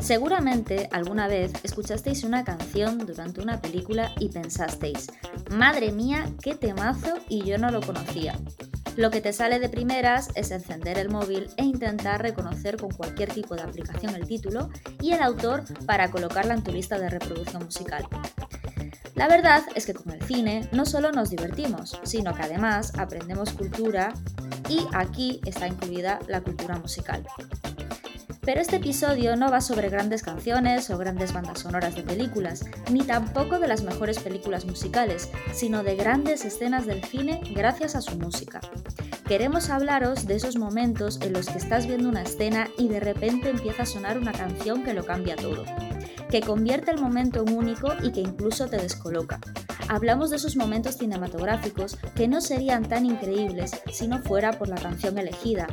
Seguramente alguna vez escuchasteis una canción durante una película y pensasteis, madre mía, qué temazo y yo no lo conocía. Lo que te sale de primeras es encender el móvil e intentar reconocer con cualquier tipo de aplicación el título y el autor para colocarla en tu lista de reproducción musical. La verdad es que con el cine no solo nos divertimos, sino que además aprendemos cultura y aquí está incluida la cultura musical. Pero este episodio no va sobre grandes canciones o grandes bandas sonoras de películas, ni tampoco de las mejores películas musicales, sino de grandes escenas del cine gracias a su música. Queremos hablaros de esos momentos en los que estás viendo una escena y de repente empieza a sonar una canción que lo cambia todo, que convierte el momento en único y que incluso te descoloca. Hablamos de esos momentos cinematográficos que no serían tan increíbles si no fuera por la canción elegida,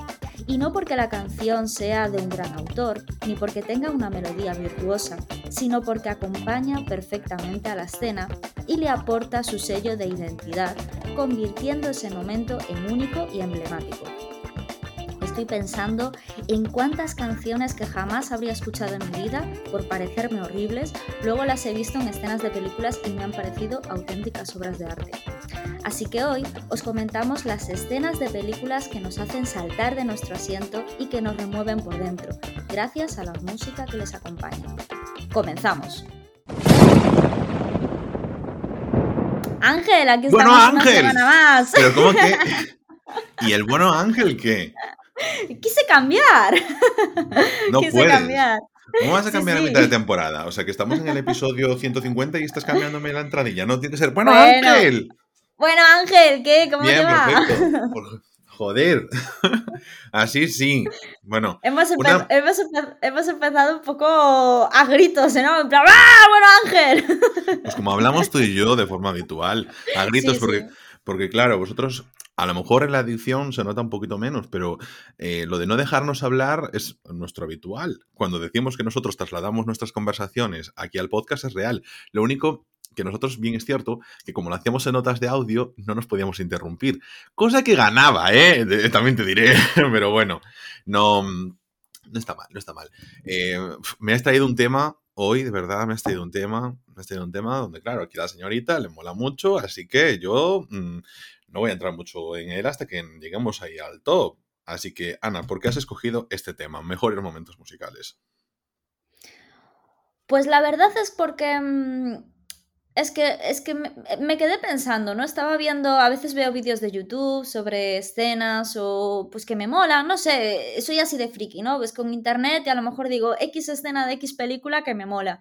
y no porque la canción sea de un gran autor, ni porque tenga una melodía virtuosa, sino porque acompaña perfectamente a la escena y le aporta su sello de identidad, convirtiendo ese momento en único y emblemático estoy pensando en cuántas canciones que jamás habría escuchado en mi vida, por parecerme horribles, luego las he visto en escenas de películas y me han parecido auténticas obras de arte. Así que hoy os comentamos las escenas de películas que nos hacen saltar de nuestro asiento y que nos remueven por dentro, gracias a la música que les acompaña. Comenzamos. Ángel, aquí estamos bueno, una Ángel. semana más. Pero ¿cómo que? ¿Y el bueno Ángel qué? Quise cambiar. No Quise puedes. cambiar. ¿Cómo vas a cambiar sí. a mitad de temporada? O sea, que estamos en el episodio 150 y estás cambiándome la entradilla. No tiene que ser. Bueno, Bueno, Ángel. Bueno, Ángel, ¿qué? ¿Cómo Bien, te va? perfecto. Joder. Así sí. Bueno, Hemos, empe- Una- hemos, empe- hemos empezado un poco a gritos, ¿no? En plan, ¡ah! Bueno, Ángel. pues como hablamos tú y yo de forma habitual, a gritos, Sí, porque, porque claro, vosotros. A lo mejor en la edición se nota un poquito menos, pero eh, lo de no dejarnos hablar es nuestro habitual. Cuando decimos que nosotros trasladamos nuestras conversaciones aquí al podcast es real. Lo único que nosotros, bien es cierto, que como lo hacíamos en notas de audio, no nos podíamos interrumpir. Cosa que ganaba, ¿eh? También te diré. Pero bueno, no, no está mal, no está mal. Eh, me has traído un tema hoy, de verdad, me has traído un tema, me has traído un tema donde, claro, aquí la señorita le mola mucho, así que yo mm, no voy a entrar mucho en él hasta que lleguemos ahí al top. Así que, Ana, ¿por qué has escogido este tema? Mejores momentos musicales. Pues la verdad es porque. mm, Es que, es que me, quedé pensando, ¿no? Estaba viendo, a veces veo vídeos de YouTube sobre escenas o pues que me molan, no sé, soy así de friki, ¿no? Ves con internet y a lo mejor digo X escena de X película que me mola.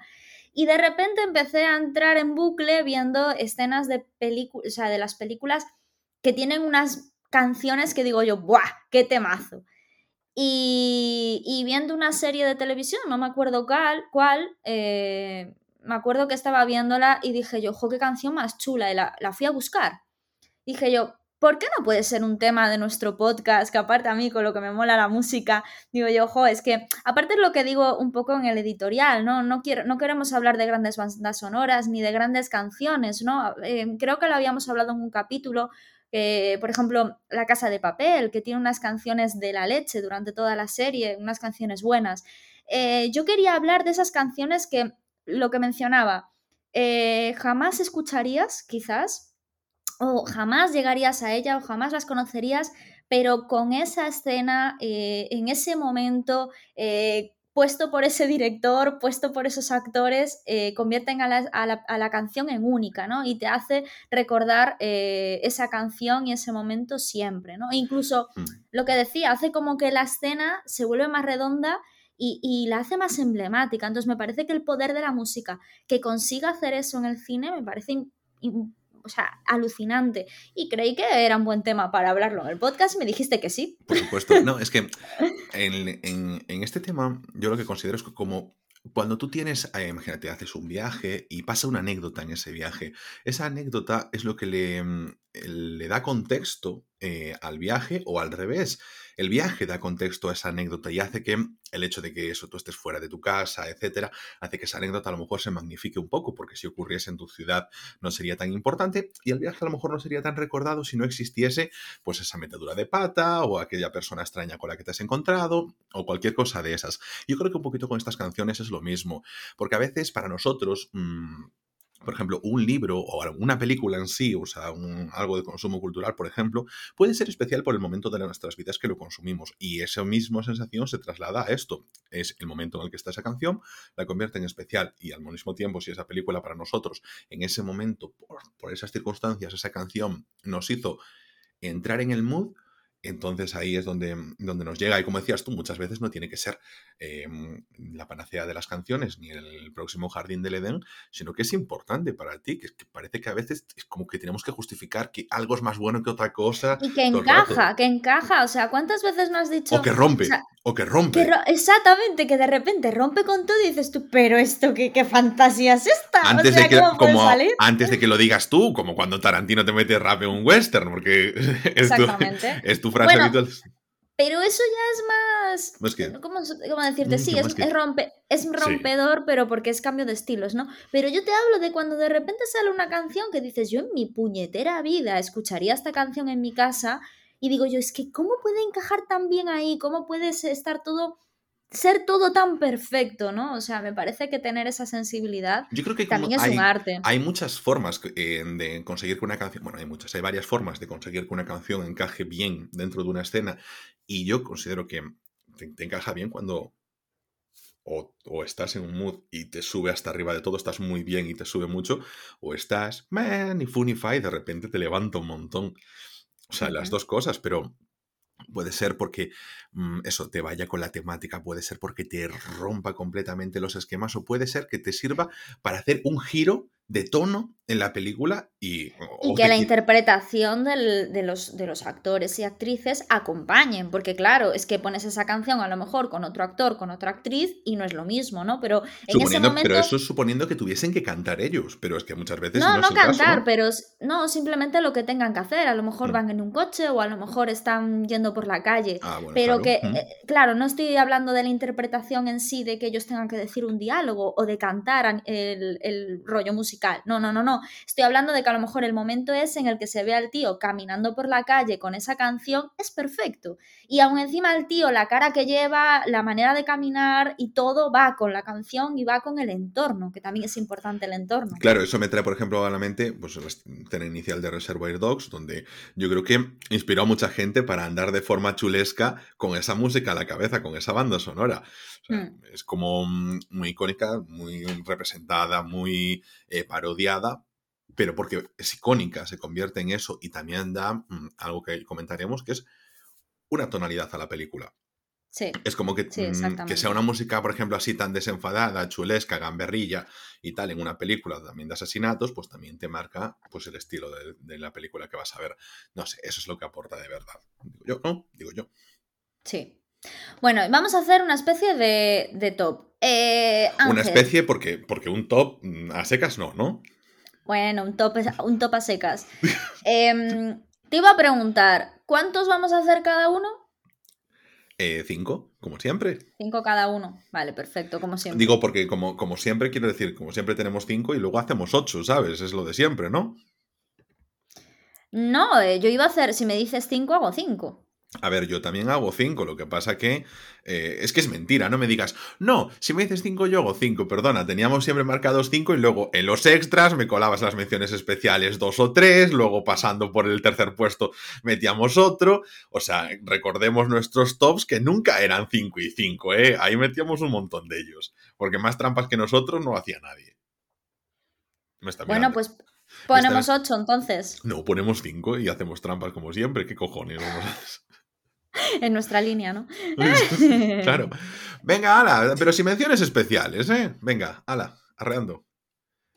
Y de repente empecé a entrar en bucle viendo escenas de películas, o sea, de las películas que tienen unas canciones que digo yo, ¡buah! ¡Qué temazo! Y, y viendo una serie de televisión, no me acuerdo cuál, cuál eh, me acuerdo que estaba viéndola y dije yo, jo, qué canción más chula, y la, la fui a buscar. Dije yo, ¿por qué no puede ser un tema de nuestro podcast? Que aparte a mí, con lo que me mola la música, digo yo, jo, es que, aparte es lo que digo un poco en el editorial, ¿no? No, quiero, no queremos hablar de grandes bandas sonoras ni de grandes canciones, ¿no? Eh, creo que lo habíamos hablado en un capítulo por ejemplo, La Casa de Papel, que tiene unas canciones de la leche durante toda la serie, unas canciones buenas. Eh, yo quería hablar de esas canciones que, lo que mencionaba, eh, jamás escucharías, quizás, o jamás llegarías a ella, o jamás las conocerías, pero con esa escena, eh, en ese momento, puesto por ese director, puesto por esos actores, eh, convierten a la, a, la, a la, canción en única, ¿no? Y te hace recordar eh, esa canción y ese momento siempre, ¿no? E incluso Mm. lo que decía, hace como que la escena se vuelve más redonda y, y, la hace más emblemática. Entonces me parece que el poder de la música que consiga hacer eso en el cine me parece in, in, o sea, alucinante. Y creí que era un buen tema para hablarlo en el podcast y me dijiste que sí. Por supuesto. No, es que en, este tema yo lo que considero es que como cuando tú tienes, eh, imagínate, haces un viaje y pasa una anécdota en ese viaje, esa anécdota es lo que le, le da contexto eh, al viaje o al revés. El viaje da contexto a esa anécdota y hace que el hecho de que eso tú estés fuera de tu casa, etcétera, hace que esa anécdota a lo mejor se magnifique un poco, porque si ocurriese en tu ciudad no sería tan importante y el viaje a lo mejor no sería tan recordado si no existiese pues esa metedura de pata o aquella persona extraña con la que te has encontrado o cualquier cosa de esas. Yo creo que un poquito con estas canciones es lo mismo, porque a veces para nosotros... Mmm, por ejemplo, un libro o una película en sí, o sea, algo de consumo cultural, por ejemplo, puede ser especial por el momento de nuestras vidas que lo consumimos. Y esa misma sensación se traslada a esto. Es el momento en el que está esa canción, la convierte en especial. Y al mismo tiempo, si esa película para nosotros, en ese momento, por, por esas circunstancias, esa canción nos hizo entrar en el mood, entonces ahí es donde, donde nos llega. Y como decías tú, muchas veces no tiene que ser em, la panacea de las canciones ni el próximo jardín del Edén, sino que es importante para ti, que, parece que a veces es como que tenemos que justificar que algo es más bueno que otra cosa. Y que encaja, que encaja. O sea, ¿cuántas veces no has dicho... O que rompe, o, que rompe. exactamente, que de repente rompe con todo y dices tú, pero esto, ¿qué, qué fantasía es esta? Antes, de que, como, antes de que lo digas tú, como cuando Tarantino te mete rap en un western, porque Exactamente. es tu bueno, Pero eso ya es más. ¿Cómo, decirte? Sí, es, rompe, es rompedor, pero porque es cambio de estilos, ¿no? Pero yo te hablo de cuando de repente sale una canción que dices, yo en mi puñetera vida escucharía esta canción en mi casa y digo yo, es que ¿cómo puede encajar tan bien ahí? ¿Cómo puede estar todo ser todo tan perfecto, ¿no? O sea, me parece que tener esa sensibilidad Yo creo que también es hay, un arte. Hay muchas formas eh, de conseguir que una canción, bueno, hay muchas, hay varias formas de conseguir que una canción encaje bien dentro de una escena y yo considero que te, encaja bien cuando o, estás en un mood y te sube hasta arriba de todo, estás muy bien y te sube mucho, o estás, man, y funify, de repente te levanta un montón. O sea, las dos cosas, pero Puede ser porque mm, eso te vaya con la temática, puede ser porque te rompa completamente los esquemas o puede ser que te sirva para hacer un giro de tono en la película y... Y que la interpretación de, los, de los actores y actrices acompañen, porque claro, es que pones esa canción a lo mejor con otro actor, con otra actriz y no es lo mismo, ¿no? Pero en ese momento... Pero eso es suponiendo que tuviesen que cantar ellos, pero es que muchas veces... No, no, cantar, pero no, simplemente lo que tengan que hacer, a lo mejor mm. van en un coche o a lo mejor están yendo por la calle, ah, pero que, mm. eh, claro, no estoy hablando de la interpretación en sí, de que ellos tengan que decir un diálogo o de cantar el, el rollo musical, no, no, no, no Estoy hablando de que a lo mejor el momento es en el que se ve al tío caminando por la calle con esa canción, es perfecto. Y aún encima el tío, la cara que lleva, la manera de caminar y todo va con la canción y va con el entorno, que también es importante el entorno. Claro, eso me trae, por ejemplo, a la mente pues, la escena inicial de Reservoir Dogs, donde yo creo que inspiró a mucha gente para andar de forma chulesca con esa música a la cabeza, con esa banda sonora. Hmm. Es como mm, muy icónica, muy representada, muy eh, parodiada, pero porque es icónica, se convierte en eso y también da mm, algo que comentaremos, que es una tonalidad a la película. Sí. Es como que, mm, que sea una música, por ejemplo, así tan desenfadada, chulesca, gamberrilla y tal, en una película también de asesinatos, pues también te marca pues el estilo de, la película que vas a ver. No sé, eso es lo que aporta de verdad. Digo yo, ¿no? Digo yo. Sí. Bueno, vamos a hacer una especie de, top. Eh, una especie porque, porque un top mm, a secas no, ¿no? Bueno, un top, un top a secas. Em, te iba a preguntar, ¿cuántos vamos a hacer cada uno? Eh, cinco, como siempre. Cinco cada uno. Vale, perfecto, como siempre. Digo, porque como, como siempre, quiero decir, como siempre tenemos cinco y luego hacemos ocho, ¿sabes? Es lo de siempre, ¿no? No, eh, yo iba a hacer, si me dices cinco, hago cinco. A ver, yo también hago 5, lo que pasa que eh, es que es mentira, no me digas, no, si me dices 5 yo hago 5, perdona, teníamos siempre marcados 5 y luego en los extras me colabas las menciones especiales 2 o 3, luego pasando por el tercer puesto metíamos otro, o sea, recordemos nuestros tops que nunca eran 5 y 5, ¿eh? Ahí metíamos un montón de ellos, porque más trampas que nosotros no hacía nadie. bueno, pues ponemos 8 entonces. No, ponemos 5 y hacemos trampas como siempre, ¿qué cojones vamos a en nuestra línea, ¿no? claro. Venga, ala, pero si menciones especiales, ¿eh? Venga, ala, arreando.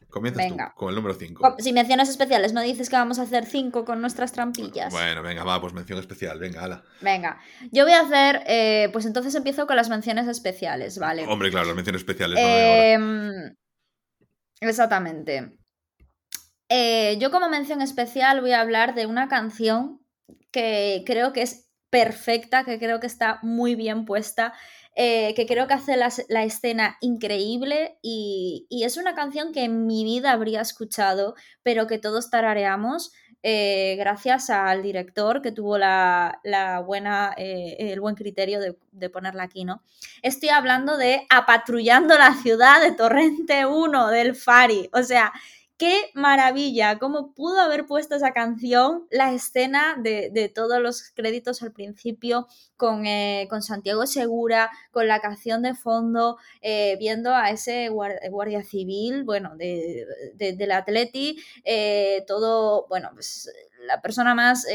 Comienzas tú con el número 5. Si menciones especiales, no dices que vamos a hacer 5 con nuestras trampillas. Bueno, venga, va, pues mención especial, venga, ala. Venga, yo voy a hacer, eh, pues entonces empiezo con las menciones especiales, ¿vale? Hombre, claro, las menciones especiales. Em, exactamente. Eh, yo como mención especial voy a hablar de una canción que creo que es perfecta, que creo que está muy bien puesta, eh, que creo que hace la, escena increíble y, es una canción que en mi vida habría escuchado, pero que todos tarareamos. Eh, gracias al director que tuvo la, buena, eh, el buen criterio de, de, ponerla aquí, ¿no? Estoy hablando de Apatrullando la ciudad de Torrente 1 del Fari. O sea, qué maravilla, cómo pudo haber puesto esa canción, la escena de, todos los créditos al principio con, eh, con, Santiago Segura, con la canción de fondo, eh, viendo a ese guardia, civil, bueno, de, del Atleti, eh, todo, bueno, pues la persona más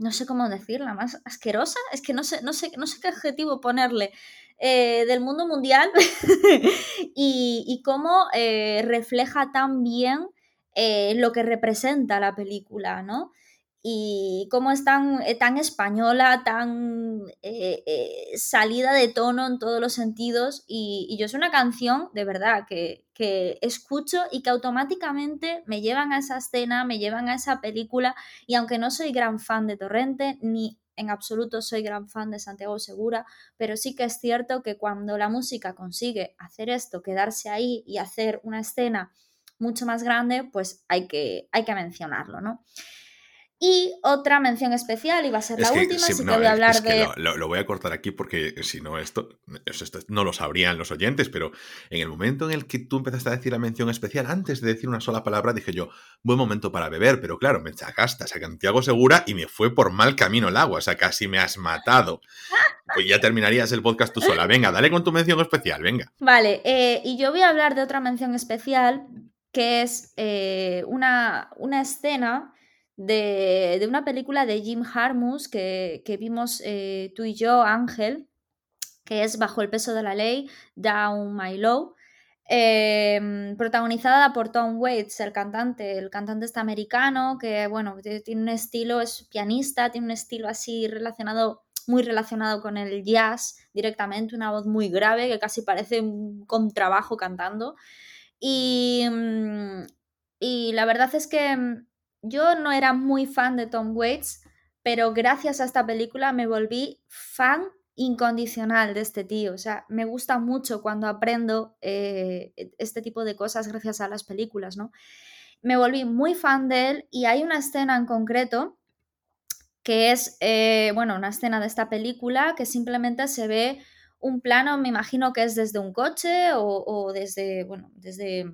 no sé cómo decirla, más asquerosa, es que no sé, no sé, no sé qué adjetivo ponerle, eh, del mundo mundial y, cómo eh, refleja tan bien eh, lo que representa la película, ¿no? Y cómo es tan, tan española, tan salida de tono en todos los sentidos. Y, yo es una canción, de verdad, que, que, escucho y que automáticamente me llevan a esa escena, me llevan a esa película. Y aunque no soy gran fan de Torrente, ni en absoluto soy gran fan de Santiago Segura, pero sí que es cierto que cuando la música consigue hacer esto, quedarse ahí y hacer una escena mucho más grande, pues hay que, hay que mencionarlo, ¿no? Y otra mención especial, y va a ser la última, así que voy a hablar de. Lo, voy a cortar aquí porque si no, esto, esto, no lo sabrían los oyentes, pero en el momento en el que tú empezaste a decir la mención especial, antes de decir una sola palabra, dije yo, buen momento para beber, pero claro, me sacaste a Santiago Segura y me fue por mal camino el agua, o sea, casi me has matado. Pues ya terminarías el podcast tú sola. Venga, dale con tu mención especial, venga. Vale, eh, y yo voy a hablar de otra mención especial, que es eh, una, una escena de, una película de Jim Harmus que, vimos eh, tú y yo, Ángel, que es Bajo el peso de la ley, Down My Low, em, protagonizada por Tom Waits, el cantante, el cantante este americano, que bueno, tiene un estilo, es pianista, tiene un estilo así relacionado, muy relacionado con el jazz directamente, una voz muy grave que casi parece un contrabajo cantando. Y, mm, y la verdad es que mm, yo no era muy fan de Tom Waits, pero gracias a esta película me volví fan incondicional de este tío. O sea, me gusta mucho cuando aprendo eh, e, este tipo de cosas gracias a las películas, ¿no? Me volví muy fan de él y hay una escena en concreto que es, eh, bueno, una escena de esta película que simplemente se ve un plano, me imagino que es desde un coche o, o desde, bueno, desde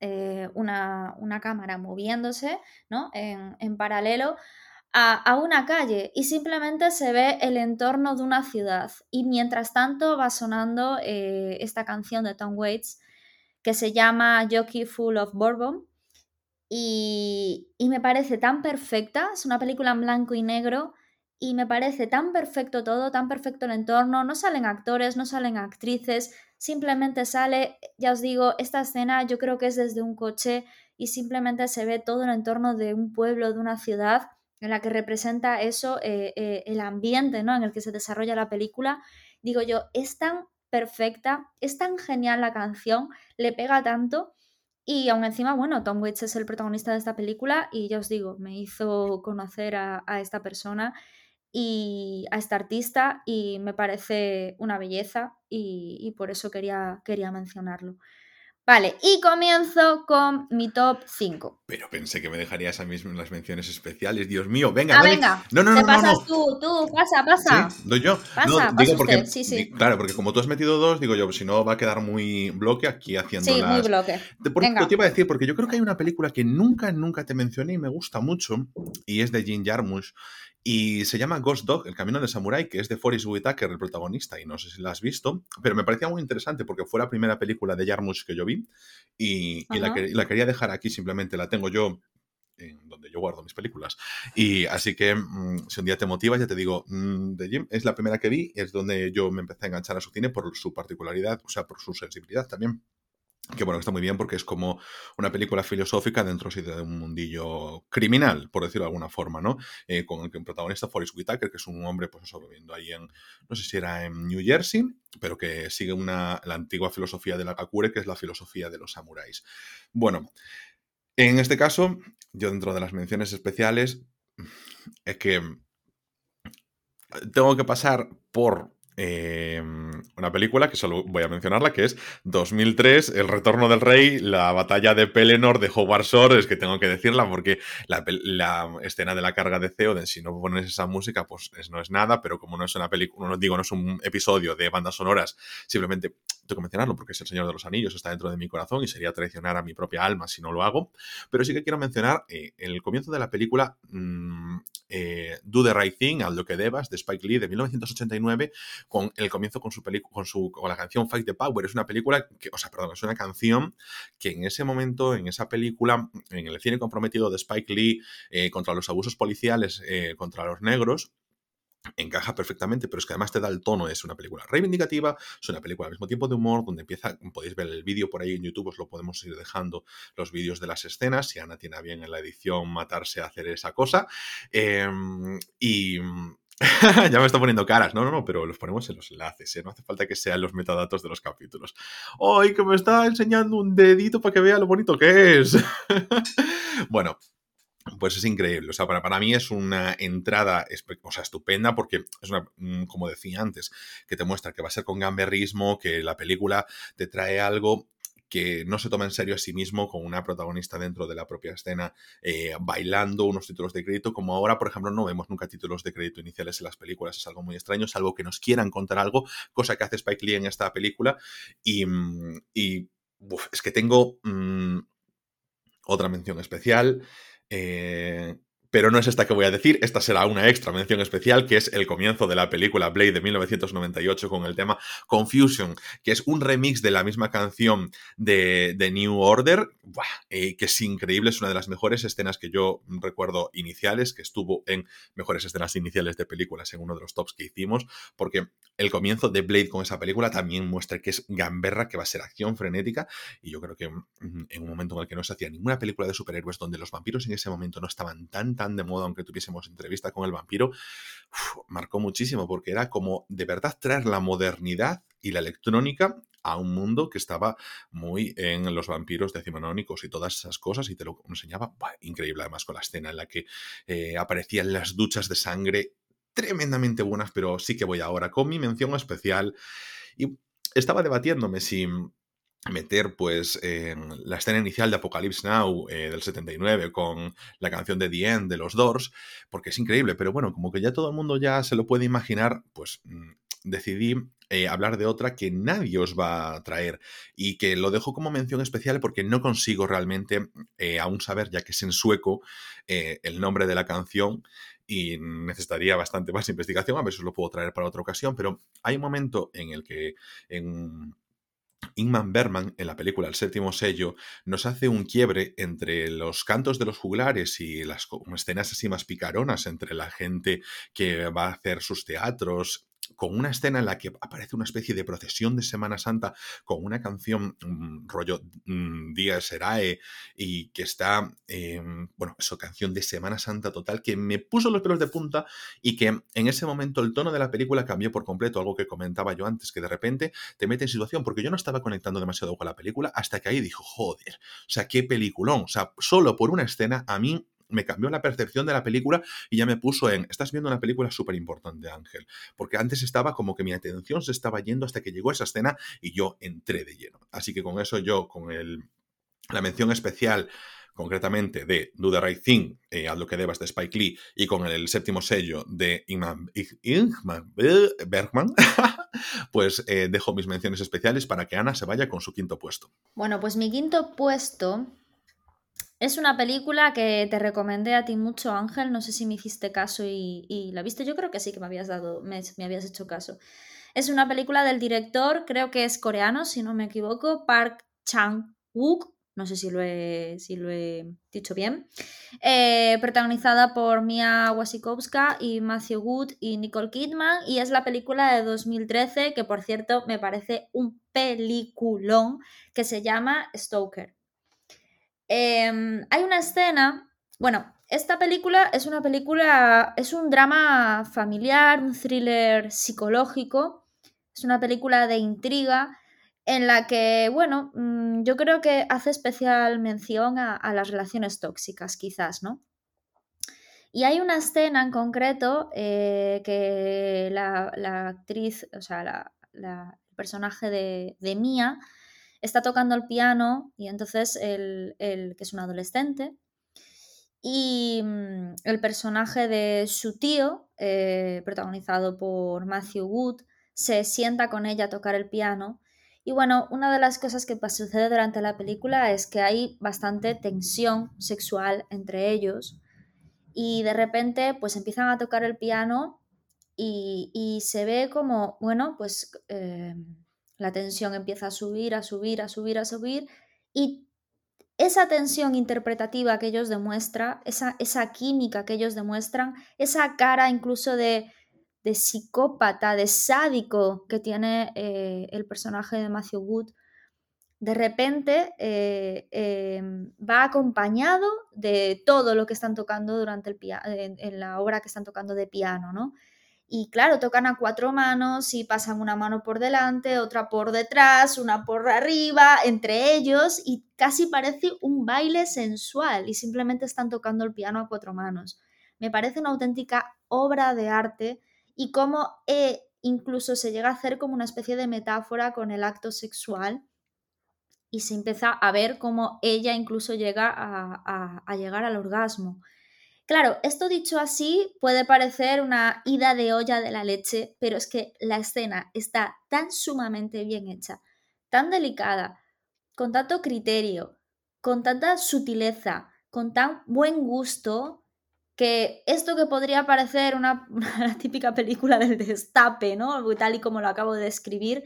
eh, una, cámara moviéndose ¿no? en, paralelo a, una calle y simplemente se ve el entorno de una ciudad. Y mientras tanto va sonando eh, esta canción de Tom Waits que se llama Jockey Full of Bourbon. Y, y me parece tan perfecta, es una película en blanco y negro y me parece tan perfecto todo, tan perfecto el entorno, no salen actores, no salen actrices, simplemente sale, ya os digo, esta escena yo creo que es desde un coche y simplemente se ve todo el entorno de un pueblo, de una ciudad en la que representa eso, eh, eh, el ambiente ¿no? en el que se desarrolla la película. Digo yo, es tan perfecta, es tan genial la canción, le pega tanto. Y aún encima, bueno, Tom Waits es el protagonista de esta película y ya os digo, me hizo conocer a, a esta persona y a esta artista y me parece una belleza y, por eso quería, quería mencionarlo. Vale, y comienzo con mi top 5. Pero pensé que me dejarías a mí las menciones especiales. Dios mío, venga, ah, venga. No, no, no. Te pasas tú, tú, pasa, pasa. ¿Sí? ¿Doy yo? Pasa, no, digo porque, sí, sí. Claro, porque como tú has metido dos, digo yo, si no va a quedar muy bloque aquí haciendo Sí, muy bloque. Te, te iba a decir, porque yo creo que hay una película que nunca, nunca te mencioné y me gusta mucho, y es de Jim Jarmusch, y se llama Ghost Dog, El Camino del Samurai, que es de Forrest Whitaker, el protagonista, y no sé si la has visto, pero me parecía muy interesante porque fue la primera película de Jarmusch que yo vi y, la, quería dejar aquí, simplemente la tengo yo en donde yo guardo mis películas. Y así que mm, si un día te motivas, ya te digo, mm, de Jim es la primera que vi, es donde yo me empecé a enganchar a su cine por su particularidad, o sea, por su sensibilidad también que bueno, está muy bien porque es como una película filosófica dentro de un mundillo criminal, por decirlo de alguna forma, ¿no? Eh, con el que protagonista Forrest Whitaker, que es un hombre, pues eso, viviendo ahí en, no sé si era en New Jersey, pero que sigue una, la antigua filosofía de la Kakure, que es la filosofía de los samuráis. Bueno, en este caso, yo dentro de las menciones especiales es que tengo que pasar por Em, una película que solo voy a mencionarla, que es 2003, El Retorno del Rey, la batalla de Pelennor de Howard Shore, es que tengo que decirla porque la, escena de la carga de Theoden, si no pones esa música, pues no es nada, pero como no es una película, no digo, no es un episodio de bandas sonoras, simplemente tengo que mencionarlo porque es El Señor de los Anillos, está dentro de mi corazón y sería traicionar a mi propia alma si no lo hago, pero sí que quiero mencionar en eh, el comienzo de la película mm, eh, Do the Right Thing, Al lo que debas, de Spike Lee, de 1989, con el comienzo con su con su con la canción Fight the Power. Es una película que, o sea, perdón, es una canción que en ese momento, en esa película, en el cine comprometido de Spike Lee eh, contra los abusos policiales contra los negros, encaja perfectamente, pero es que además te da el tono, es una película reivindicativa, es una película al mismo tiempo de humor, donde empieza, podéis ver el vídeo por ahí en YouTube, os lo podemos ir dejando los vídeos de las escenas, si Ana tiene bien en la edición matarse a hacer esa cosa, em, y ya me está poniendo caras. No, no, no, pero los ponemos en los enlaces, ¿eh? No hace falta que sean los metadatos de los capítulos. ¡Ay, que me está enseñando un dedito para que vea lo bonito que es! bueno, pues es increíble. O sea, para, para mí es una entrada o sea, estupenda porque es una, mm, como decía antes, que te muestra que va a ser con gamberrismo, que la película te trae algo que no se toma en serio a sí mismo con una protagonista dentro de la propia escena eh, bailando unos títulos de crédito, como ahora, por ejemplo, no vemos nunca títulos de crédito iniciales en las películas, es algo muy extraño, salvo que nos quieran contar algo, cosa que hace Spike Lee en esta película, y, mm, es que tengo mm, otra mención especial. Eh, pero no es esta que voy a decir, esta será una extra mención especial, que es el comienzo de la película Blade de 1998 con el tema Confusion, que es un remix de la misma canción de, New Order, eh, que es increíble, es una de las mejores escenas que yo recuerdo iniciales, que estuvo en mejores escenas iniciales de películas en uno de los tops que hicimos, porque el comienzo de Blade con esa película también muestra que es gamberra, que va a ser acción frenética, y yo creo que mm, en un momento en el que no se hacía ninguna película de superhéroes donde los vampiros en ese momento no estaban tan de moda, aunque tuviésemos entrevista con el vampiro, marcó muchísimo, porque era como de verdad traer la modernidad y la electrónica a un mundo que estaba muy en los vampiros decimonónicos y todas esas cosas y te lo enseñaba increíble además con la escena en la que eh, aparecían las duchas de sangre tremendamente buenas, pero sí que voy ahora con mi mención especial. Y estaba debatiéndome si meter pues en la escena inicial de Apocalypse Now eh, del 79 con la canción de The End de los Doors, porque es increíble, pero bueno, como que ya todo el mundo ya se lo puede imaginar, pues mm, decidí eh, hablar de otra que nadie os va a traer y que lo dejo como mención especial porque no consigo realmente eh, aún saber, ya que es en sueco, el nombre de la canción y necesitaría bastante más investigación, a ver si os lo puedo traer para otra ocasión, pero hay un momento en el que Ingman Berman, en la película El séptimo sello, nos hace un quiebre entre los cantos de los juglares y las escenas así más picaronas entre la gente que va a hacer sus teatros con una escena en la que aparece una especie de procesión de Semana Santa con una canción mm, rollo mm, Día Serae y que está, em, bueno, eso, canción de Semana Santa total que me puso los pelos de punta y que en ese momento el tono de la película cambió por completo, algo que comentaba yo antes, que de repente te mete en situación, porque yo no estaba conectando demasiado con la película hasta que ahí dijo, joder, o sea, qué peliculón, o sea, solo por una escena a mí me cambió la percepción de la película y ya me puso en, estás viendo una película súper importante, Ángel, porque antes estaba como que mi atención se estaba yendo hasta que llegó esa escena y yo entré de lleno. Así que con eso yo, con el, la mención especial concretamente de Do the Right Thing, eh, lo que debas de Spike Lee, y con el séptimo sello de Ingman, Bergman, pues eh, dejo mis menciones especiales para que Ana se vaya con su quinto puesto. Bueno, pues mi quinto puesto es una película que te recomendé a ti mucho, Ángel. No sé si me hiciste caso y, la viste. Yo creo que sí que me habías dado, me, habías hecho caso. Es una película del director, creo que es coreano, si no me equivoco, Park Chang-wook. No sé si lo he, dicho bien. Eh, protagonizada por Mia Wasikowska y Matthew Wood y Nicole Kidman. Y es la película de 2013, que por cierto me parece un peliculón, que se llama Stoker. Em, hay una escena, bueno, esta película es una película, es un drama familiar, un thriller psicológico, es una película de intriga en la que, bueno, mm, yo creo que hace especial mención a, las relaciones tóxicas, quizás, ¿no? Y hay una escena en concreto eh, que la, actriz, o sea, el personaje de, de Mia, está tocando el piano y entonces el, que es un adolescente y mm, el personaje de su tío, eh, protagonizado por Matthew Wood, se sienta con ella a tocar el piano. Y bueno, una de las cosas que sucede durante la película es que hay bastante tensión sexual entre ellos y de repente pues empiezan a tocar el piano y, se ve como, bueno, pues eh, la tensión empieza a subir, a subir, a subir, a subir y esa tensión interpretativa que ellos demuestran, esa, esa química que ellos demuestran, esa cara incluso de, de psicópata, de sádico que tiene eh, el personaje de Matthew Wood, de repente eh, em, va acompañado de todo lo que están tocando durante el en, en, la obra que están tocando de piano, ¿no? Y claro, tocan a cuatro manos y pasan una mano por delante, otra por detrás, una por arriba, entre ellos, y casi parece un baile sensual y simplemente están tocando el piano a cuatro manos. Me parece una auténtica obra de arte y cómo eh, incluso se llega a hacer como una especie de metáfora con el acto sexual y se empieza a ver cómo ella incluso llega a llegar al orgasmo. Claro, esto dicho así puede parecer una ida de olla de la leche, pero es que la escena está tan sumamente bien hecha, tan delicada, con tanto criterio, con tanta sutileza, con tan buen gusto, que esto que podría parecer una, típica película del destape, ¿no? Tal y como lo acabo de describir,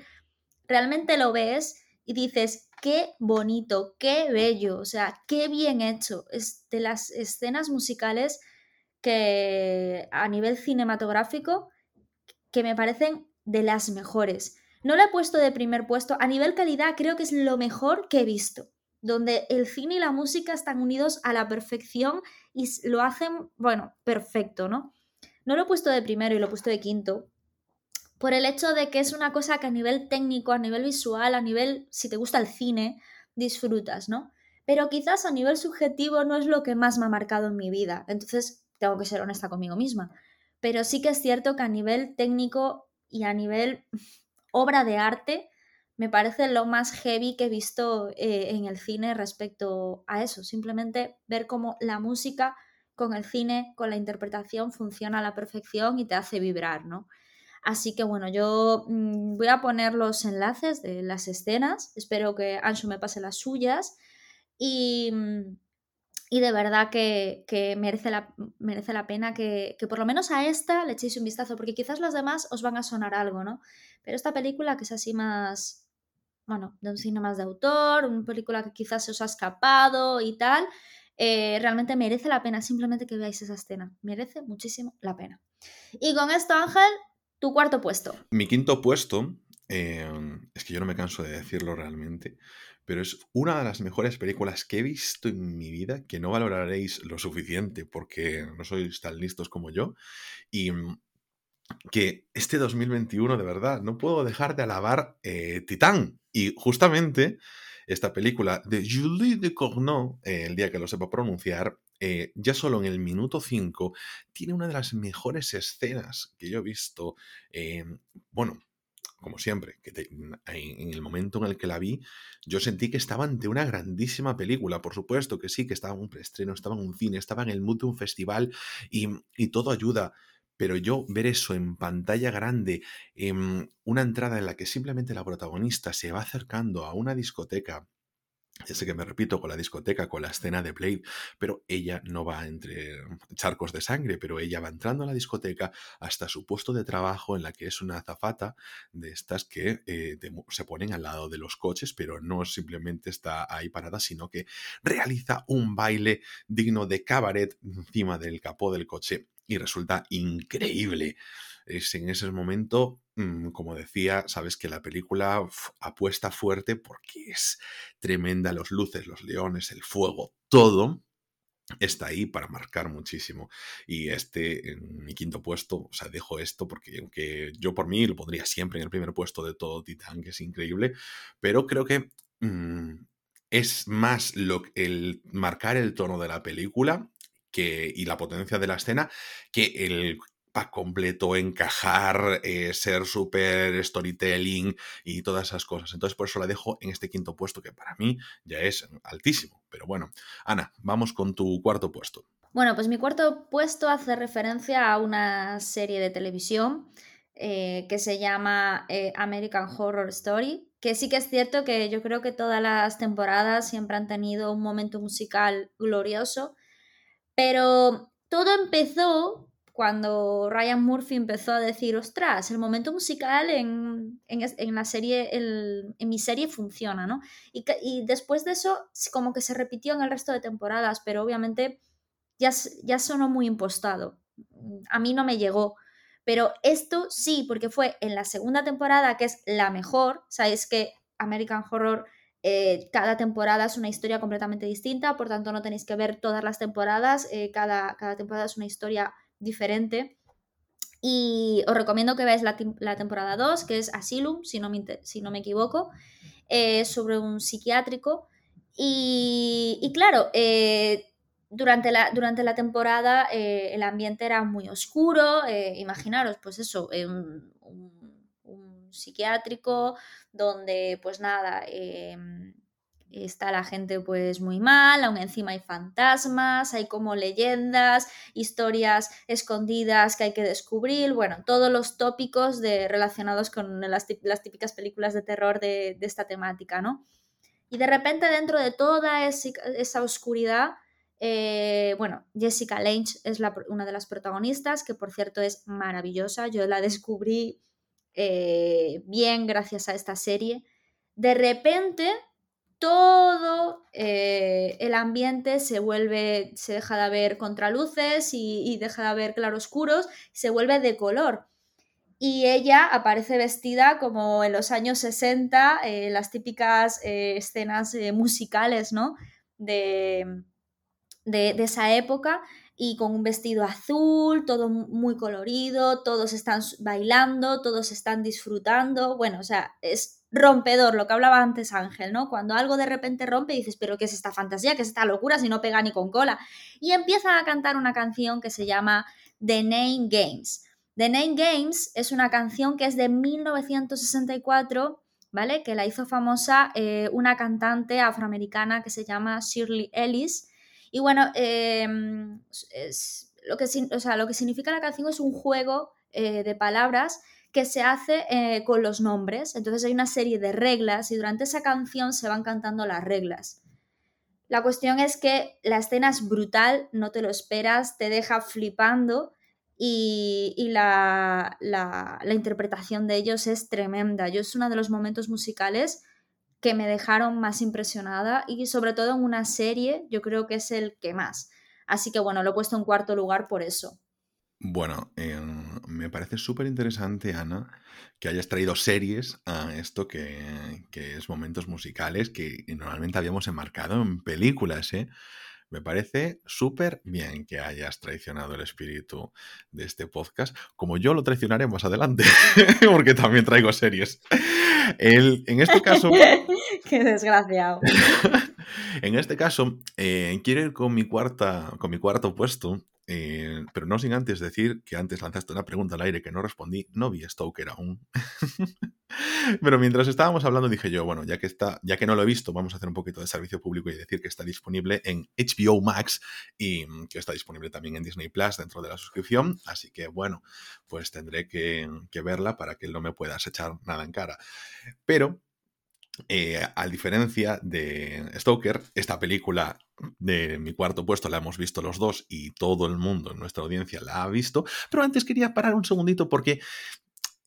realmente lo ves y dices, qué bonito, qué bello, o sea, qué bien hecho. Es de las escenas musicales que a nivel cinematográfico que me parecen de las mejores. No la he puesto de primer puesto, a nivel calidad creo que es lo mejor que he visto, donde el cine y la música están unidos a la perfección y lo hacen, bueno, perfecto, ¿no? No lo he puesto de primero y lo he puesto de quinto, por el hecho de que es una cosa que a nivel técnico, a nivel visual, a nivel, si te gusta el cine, disfrutas, ¿no? Pero quizás a nivel subjetivo no es lo que más me ha marcado en mi vida, entonces tengo que ser honesta conmigo misma. Pero sí que es cierto que a nivel técnico y a nivel obra de arte, me parece lo más heavy que he visto eh, en el cine respecto a eso. Simplemente ver cómo la música con el cine, con la interpretación, funciona a la perfección y te hace vibrar, ¿no? Así que bueno, yo mm, voy a poner los enlaces de las escenas. Espero que Ancho me pase las suyas. Y, mm, de verdad que, merece, la, merece la pena que, por lo menos a esta le echéis un vistazo, porque quizás las demás os van a sonar algo, ¿no? Pero esta película que es así más, bueno, de un cine más de autor, una película que quizás se os ha escapado y tal, eh, realmente merece la pena simplemente que veáis esa escena. Merece muchísimo la pena. Y con esto, Ángel, tu cuarto puesto. Mi quinto puesto, em, es que yo no me canso de decirlo realmente, pero es una de las mejores películas que he visto en mi vida, que no valoraréis lo suficiente porque no sois tan listos como yo, y mm, que este 2021, de verdad, no puedo dejar de alabar eh, Titán. Y justamente esta película de Julie de Cournot, eh, el día que lo sepa pronunciar, eh, ya solo en el minuto 5, tiene una de las mejores escenas que yo he visto. bueno, como siempre, que en el momento en el que la vi, yo sentí que estaba ante una grandísima película. Por supuesto que sí, que estaba en un preestreno, estaba en un cine, estaba en el mood de un festival y, y todo ayuda. Pero yo ver eso en pantalla grande, en una entrada en la que simplemente la protagonista se va acercando a una discoteca ya sé que me repito con la discoteca, con la escena de Blade, pero ella no va entre charcos de sangre, pero ella va entrando a la discoteca hasta su puesto de trabajo en la que es una azafata de estas que eh, se ponen al lado de los coches, pero no simplemente está ahí parada, sino que realiza un baile digno de cabaret encima del capó del coche y resulta increíble. Es en ese momento Mm, como decía, sabes que la película apuesta fuerte porque es tremenda, los luces, los leones, el fuego, todo está ahí para marcar muchísimo. Y este, en mi quinto puesto, o sea, dejo esto porque aunque yo por mí lo pondría siempre en el primer puesto de todo Titán, que es increíble, pero creo que mm, es más lo, el marcar el tono de la película que, y la potencia de la escena que el pack completo, encajar, eh, ser súper storytelling y todas esas cosas. Entonces, por eso la dejo en este quinto puesto, que para mí ya es altísimo. Pero bueno, Ana, vamos con tu cuarto puesto. Bueno, pues mi cuarto puesto hace referencia a una serie de televisión eh, que se llama eh, American Horror Story, que sí que es cierto que yo creo que todas las temporadas siempre han tenido un momento musical glorioso, pero todo empezó cuando Ryan Murphy empezó a decir, ostras, el momento musical en, la serie, en mi serie funciona, ¿no? Y, después de eso, como que se repitió en el resto de temporadas, pero obviamente ya, ya sonó muy impostado. A mí no me llegó. Pero esto sí, porque fue en la segunda temporada, que es la mejor. Sabéis que American Horror, eh, cada temporada es una historia completamente distinta, por tanto no tenéis que ver todas las temporadas, eh, cada, cada, temporada es una historia diferente. Y os recomiendo que veáis la, temporada 2, que es Asylum, si no me, si no me equivoco, eh, sobre un psiquiátrico. Y, y claro, durante la, durante la temporada eh, el ambiente era muy oscuro, eh, imaginaros, pues eso, eh, un, psiquiátrico donde pues nada, está la gente pues muy mal, aún encima hay fantasmas, hay como leyendas, historias escondidas que hay que descubrir, bueno, todos los tópicos de, relacionados con las, típicas películas de terror de, esta temática, ¿no? Y de repente dentro de toda esa oscuridad, eh, bueno, Jessica Lange es una de las protagonistas, que por cierto es maravillosa. Yo la descubrí eh, bien gracias a esta serie. De repente, todo eh, el ambiente se vuelve, se deja de ver contraluces y, deja de haber claroscuros, se vuelve de color. Y ella aparece vestida como en los años 60, las típicas escenas musicales, ¿no? De, de, esa época y con un vestido azul, todo muy colorido, todos están bailando, todos están disfrutando, bueno, o sea, es rompedor, lo que hablaba antes Ángel, ¿no? Cuando algo de repente rompe dices, pero ¿qué es esta fantasía? ¿Qué es esta locura si no pega ni con cola? Y empiezan a cantar una canción que se llama The Name Games. The Name Games es una canción que es de 1964, ¿vale? Que la hizo famosa eh, una cantante afroamericana que se llama Shirley Ellis y bueno, em, lo, que, lo que significa la canción es un juego eh, de palabras que se hace eh, con los nombres. Entonces hay una serie de reglas y durante esa canción se van cantando las reglas. La cuestión es que la escena es brutal, no te lo esperas, te deja flipando y, la, interpretación de ellos es tremenda. Yo es uno de los momentos musicales que me dejaron más impresionada y sobre todo en una serie yo creo que es el que más. Así que bueno, lo he puesto en cuarto lugar por eso. Bueno, me parece súper interesante, Ana, que hayas traído series a esto que, que, es momentos musicales que normalmente habíamos enmarcado en películas, ¿eh? Me parece súper bien que hayas traicionado el espíritu de este podcast, como yo lo traicionaré más adelante, porque también traigo series. en este caso... Qué desgraciado. en este caso, eh, quiero ir con mi, cuarta, con mi cuarto puesto, eh, pero no sin antes decir que antes lanzaste una pregunta al aire que no respondí, no vi Stoker aún. pero mientras estábamos hablando dije yo, bueno, ya que está, ya que no lo he visto, vamos a hacer un poquito de servicio público y decir que está disponible en HBO Max y mm, que está disponible también en Disney Plus dentro de la suscripción. Así que bueno, pues tendré que, que verla para que no me puedas echar nada en cara. Pero eh, a diferencia de Stoker, esta película de mi cuarto puesto la hemos visto los dos y todo el mundo en nuestra audiencia la ha visto, pero antes quería parar un segundito porque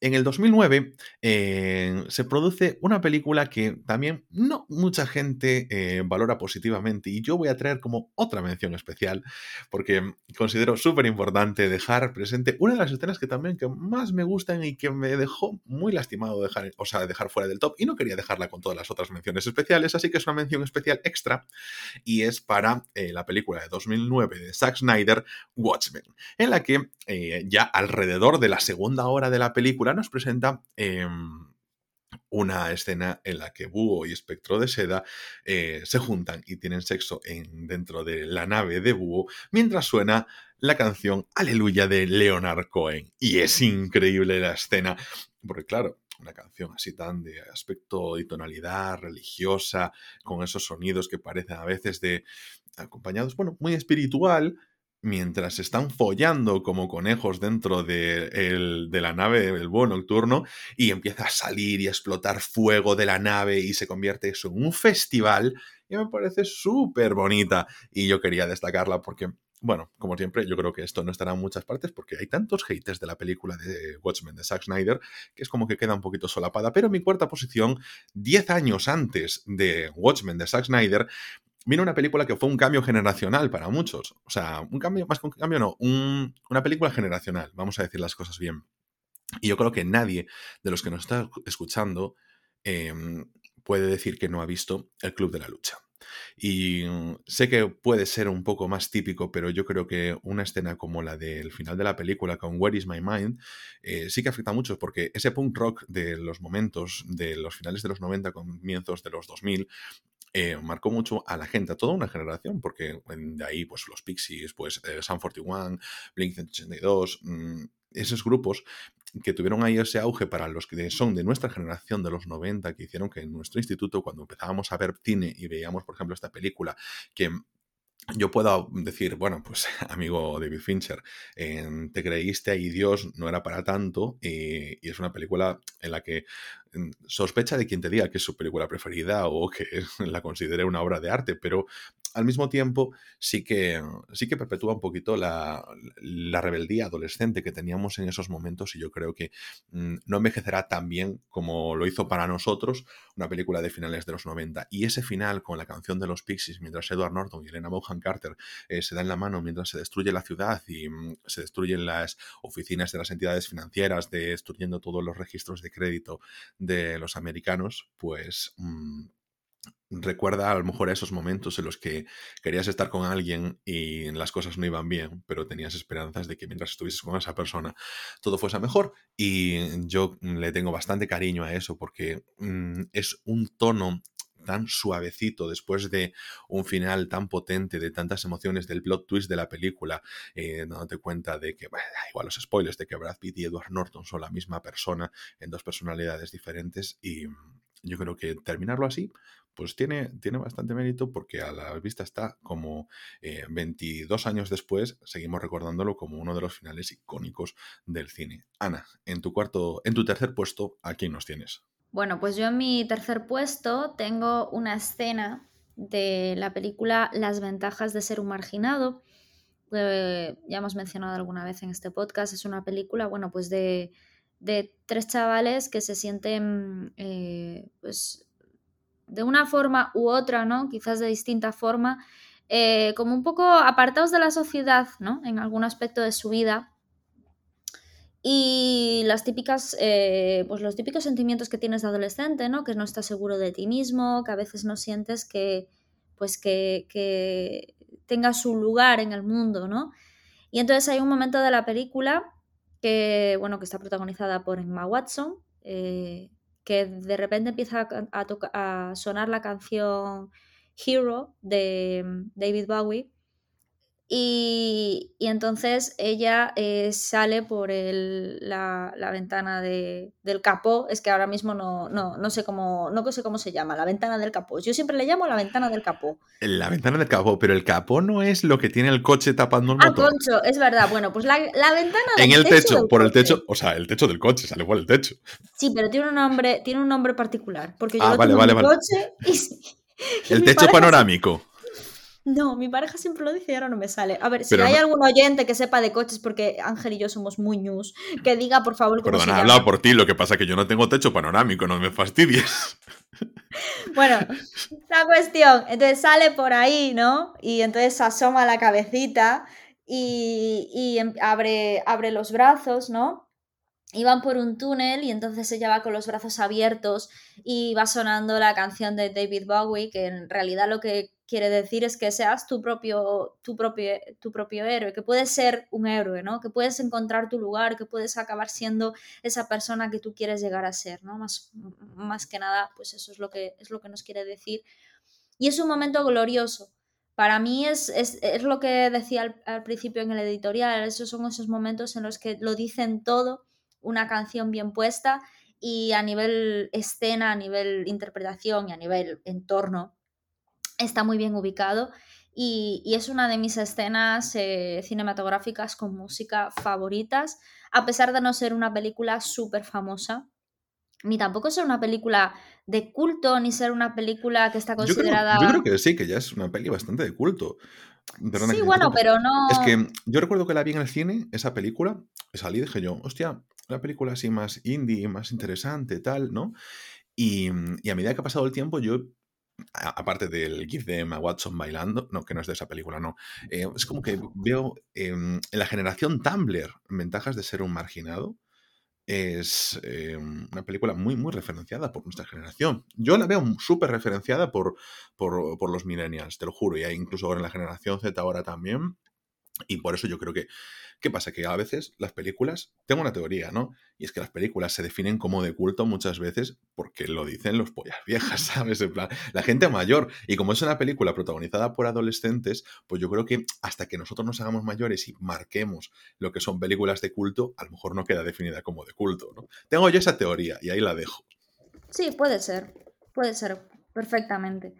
en el 2009 eh, se produce una película que también no mucha gente eh, valora positivamente y yo voy a traer como otra mención especial porque considero súper importante dejar presente una de las escenas que también que más me gustan y que me dejó muy lastimado dejar, o sea, dejar fuera del top y no quería dejarla con todas las otras menciones especiales, así que es una mención especial extra y es para eh, la película de 2009 de Zack Snyder, Watchmen, en la que ya alrededor de la segunda hora de la película nos presenta em, una escena en la que Búho y Espectro de Seda eh, se juntan y tienen sexo en, dentro de la nave de Búho mientras suena la canción Aleluya de Leonard Cohen. Y es increíble la escena, porque claro, una canción así tan de aspecto y tonalidad religiosa, con esos sonidos que parecen a veces de acompañados, bueno, muy espiritual, mientras están follando como conejos dentro de, de, la nave del búho nocturno y empieza a salir y a explotar fuego de la nave y se convierte eso en un festival y me parece súper bonita y yo quería destacarla porque bueno, como siempre, yo creo que esto no estará en muchas partes porque hay tantos haters de la película de Watchmen de Zack Snyder que es como que queda un poquito solapada. Pero mi cuarta posición, 10 años antes de Watchmen de Zack Snyder, vino una película que fue un cambio generacional para muchos. O sea, un cambio, más que un cambio, no, una película generacional, vamos a decir las cosas bien. Y yo creo que nadie de los que nos está escuchando em, puede decir que no ha visto El Club de la Lucha. Y mm, sé que puede ser un poco más típico, pero yo creo que una escena como la del final de la película con Where is My Mind eh, sí que afecta a muchos porque ese punk rock de los momentos de los finales de los 90, comienzos de los 2000, eh, marcó mucho a la gente, a toda una generación, porque de ahí pues los Pixies, pues eh, Sun 41, Blink 182, mm, esos grupos que tuvieron ahí ese auge para los que son de nuestra generación de los 90, que hicieron que en nuestro instituto, cuando empezábamos a ver cine y veíamos, por ejemplo, esta película, que yo puedo decir, bueno, pues amigo David Fincher, te creíste ahí Dios, no era para tanto, y, es una película en la que mm, sospecha de quien te diga que es su película preferida o que la considere una obra de arte, pero al mismo tiempo sí que, sí que perpetúa un poquito la, rebeldía adolescente que teníamos en esos momentos y yo creo que mm, no envejecerá tan bien como lo hizo para nosotros una película de finales de los 90. Y ese final con la canción de los Pixies mientras Edward Norton y Elena Bonham Carter eh, se dan la mano mientras se destruye la ciudad y mm, se destruyen las oficinas de las entidades financieras, destruyendo todos los registros de crédito de los americanos, pues... Mm, recuerda a lo mejor esos momentos en los que querías estar con alguien y las cosas no iban bien, pero tenías esperanzas de que mientras estuvieses con esa persona todo fuese mejor. Y yo le tengo bastante cariño a eso porque mm, es un tono tan suavecito después de un final tan potente de tantas emociones del plot twist de la película, eh, dándote cuenta de que, igual los spoilers, de que Brad Pitt y Edward Norton son la misma persona en dos personalidades diferentes y yo creo que terminarlo así pues tiene, tiene bastante mérito porque a la vista está como 22 eh, años después, seguimos recordándolo como uno de los finales icónicos del cine. Ana, en tu cuarto, en tu tercer puesto, ¿a quién nos tienes? Bueno, pues yo en mi tercer puesto tengo una escena de la película Las ventajas de ser un marginado. ya hemos mencionado alguna vez en este podcast. Es una película, bueno, pues de, tres chavales que se sienten eh, pues de una forma u otra, ¿no? Quizás de distinta forma, eh, como un poco apartados de la sociedad, ¿no? En algún aspecto de su vida. Y las típicas, eh, pues los típicos sentimientos que tienes de adolescente, ¿no? Que no estás seguro de ti mismo, que a veces no sientes que, pues que, que tengas su lugar en el mundo, ¿no? Y entonces hay un momento de la película que, bueno, que está protagonizada por Emma Watson, eh, que de repente empieza a, sonar la canción Hero de mm, David Bowie. Y, entonces ella eh, sale por la, ventana del capó. Es que ahora mismo no, no, sé cómo, no sé cómo se llama, la ventana del capó. Yo siempre le llamo la ventana del capó. La ventana del capó, pero el capó no es lo que tiene el coche tapando el ah, motor. Ah, concho, es verdad. Bueno, pues la, ventana En el techo, por el techo, o sea, el techo del coche, sale igual el techo. Sí, pero tiene un nombre, tiene un nombre particular. Porque yo ah, vale, vale, vale. coche el techo panorámico. No, mi pareja siempre lo dice y ahora no me sale. A ver, si hay algún oyente que sepa de coches, porque Ángel y yo somos muy news, que diga por favor cómo Perdona, he hablado por ti, lo que pasa es que yo no tengo techo panorámico, no me fastidies. Bueno, la cuestión, entonces sale por ahí, ¿no? Y entonces asoma la cabecita y, y em, abre, abre los brazos, ¿no? y van por un túnel y entonces ella va con los brazos abiertos y va sonando la canción de David Bowie, que en realidad lo que quiere decir es que seas tu propio, tu propio, tu propio héroe, que puedes ser un héroe, ¿no? Que puedes encontrar tu lugar, que puedes acabar siendo esa persona que tú quieres llegar a ser, ¿no? Más, más que nada, pues eso es lo que, es lo que nos quiere decir. Y es un momento glorioso. Para mí es, es, es lo que decía al, al, principio en el editorial, esos son esos momentos en los que lo dicen todo, una canción bien puesta y a nivel escena, a nivel interpretación y a nivel entorno, está muy bien ubicado y, y es una de mis escenas eh, cinematográficas con música favoritas, a pesar de no ser una película súper famosa, ni tampoco ser una película de culto, ni ser una película que está considerada... Yo creo, yo creo que sí, que ya es una peli bastante de culto. Perdona sí, bueno, pero no... Es que yo recuerdo que la vi en el cine, esa película, salí y dije yo, hostia, una película así más indie, más interesante, tal, ¿no? Y, y a medida que ha pasado el tiempo, yo aparte del GIF de Emma Watson bailando, no, que no es de esa película, no. Eh, es como que veo eh, en la generación Tumblr ventajas de ser un marginado. Es eh, una película muy, muy referenciada por nuestra generación. Yo la veo súper referenciada por, por, por, los millennials, te lo juro, y incluso ahora en la generación Z ahora también. Y por eso yo creo que ¿Qué pasa? Que a veces las películas, tengo una teoría, ¿no? Y es que las películas se definen como de culto muchas veces porque lo dicen los pollas viejas, ¿sabes? En plan, la gente mayor. Y como es una película protagonizada por adolescentes, pues yo creo que hasta que nosotros nos hagamos mayores y marquemos lo que son películas de culto, a lo mejor no queda definida como de culto, ¿no? Tengo yo esa teoría y ahí la dejo. Sí, puede ser. Puede ser perfectamente.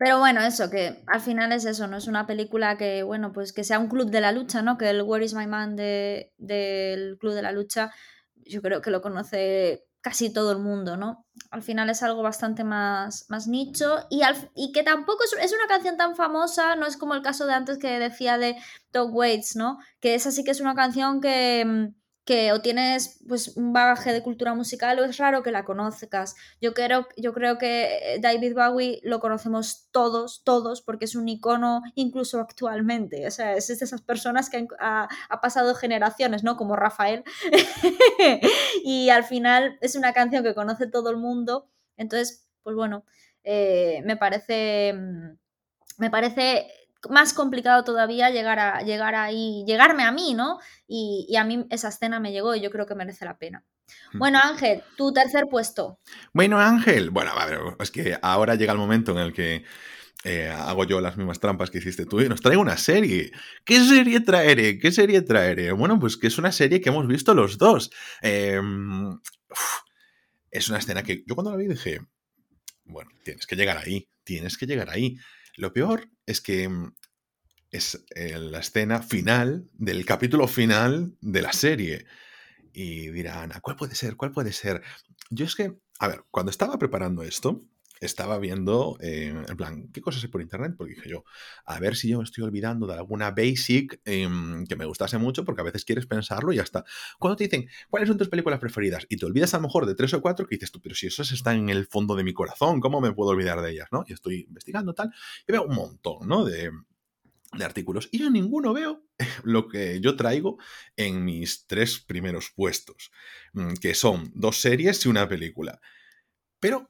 Pero bueno, eso, que al final es eso, no es una película que, bueno, pues que sea un club de la lucha, ¿no? Que el Where is My Man de, del club de la lucha, yo creo que lo conoce casi todo el mundo, ¿no? Al final es algo bastante más, más nicho y, al, y que tampoco es, una canción tan famosa, no es como el caso de antes que decía de Tom Waits, ¿no? Que esa sí que es una canción que mm, que o tienes pues un bagaje de cultura musical o es raro que la conozcas. Yo creo, yo creo que David Bowie lo conocemos todos, todos, porque es un icono incluso actualmente. O sea, es de esas personas que ha, pasado generaciones, ¿no? Como Rafael. y al final es una canción que conoce todo el mundo. Entonces, pues bueno, eh, me parece. Me parece más complicado todavía llegar a llegar ahí, llegarme a mí, ¿no? Y, y, a mí esa escena me llegó y yo creo que merece la pena. Hmm. Bueno, Ángel, tu tercer puesto. Bueno, Ángel, bueno, a ver, es que ahora llega el momento en el que eh, hago yo las mismas trampas que hiciste tú y nos traigo una serie. ¿Qué serie traeré? ¿Qué serie traeré? Bueno, pues que es una serie que hemos visto los dos. Eh, uf, es una escena que yo cuando la vi dije, bueno, tienes que llegar ahí, tienes que llegar ahí. Lo peor es que mm, es eh, la escena final del capítulo final de la serie. Y dirán, ¿cuál puede ser? ¿Cuál puede ser? Yo es que, a ver, cuando estaba preparando esto, estaba viendo, eh, en plan, ¿qué cosas hay por internet? Porque dije yo, a ver si yo me estoy olvidando de alguna basic eh, que me gustase mucho, porque a veces quieres pensarlo y ya está. Cuando te dicen, ¿cuáles son tus películas preferidas? Y te olvidas a lo mejor de tres o cuatro, que dices tú, pero si esas están en el fondo de mi corazón, ¿cómo me puedo olvidar de ellas? ¿no? Y estoy investigando tal, y veo un montón, ¿no? De, de artículos. Y yo ninguno veo lo que yo traigo en mis tres primeros puestos, mm, que son dos series y una película. Pero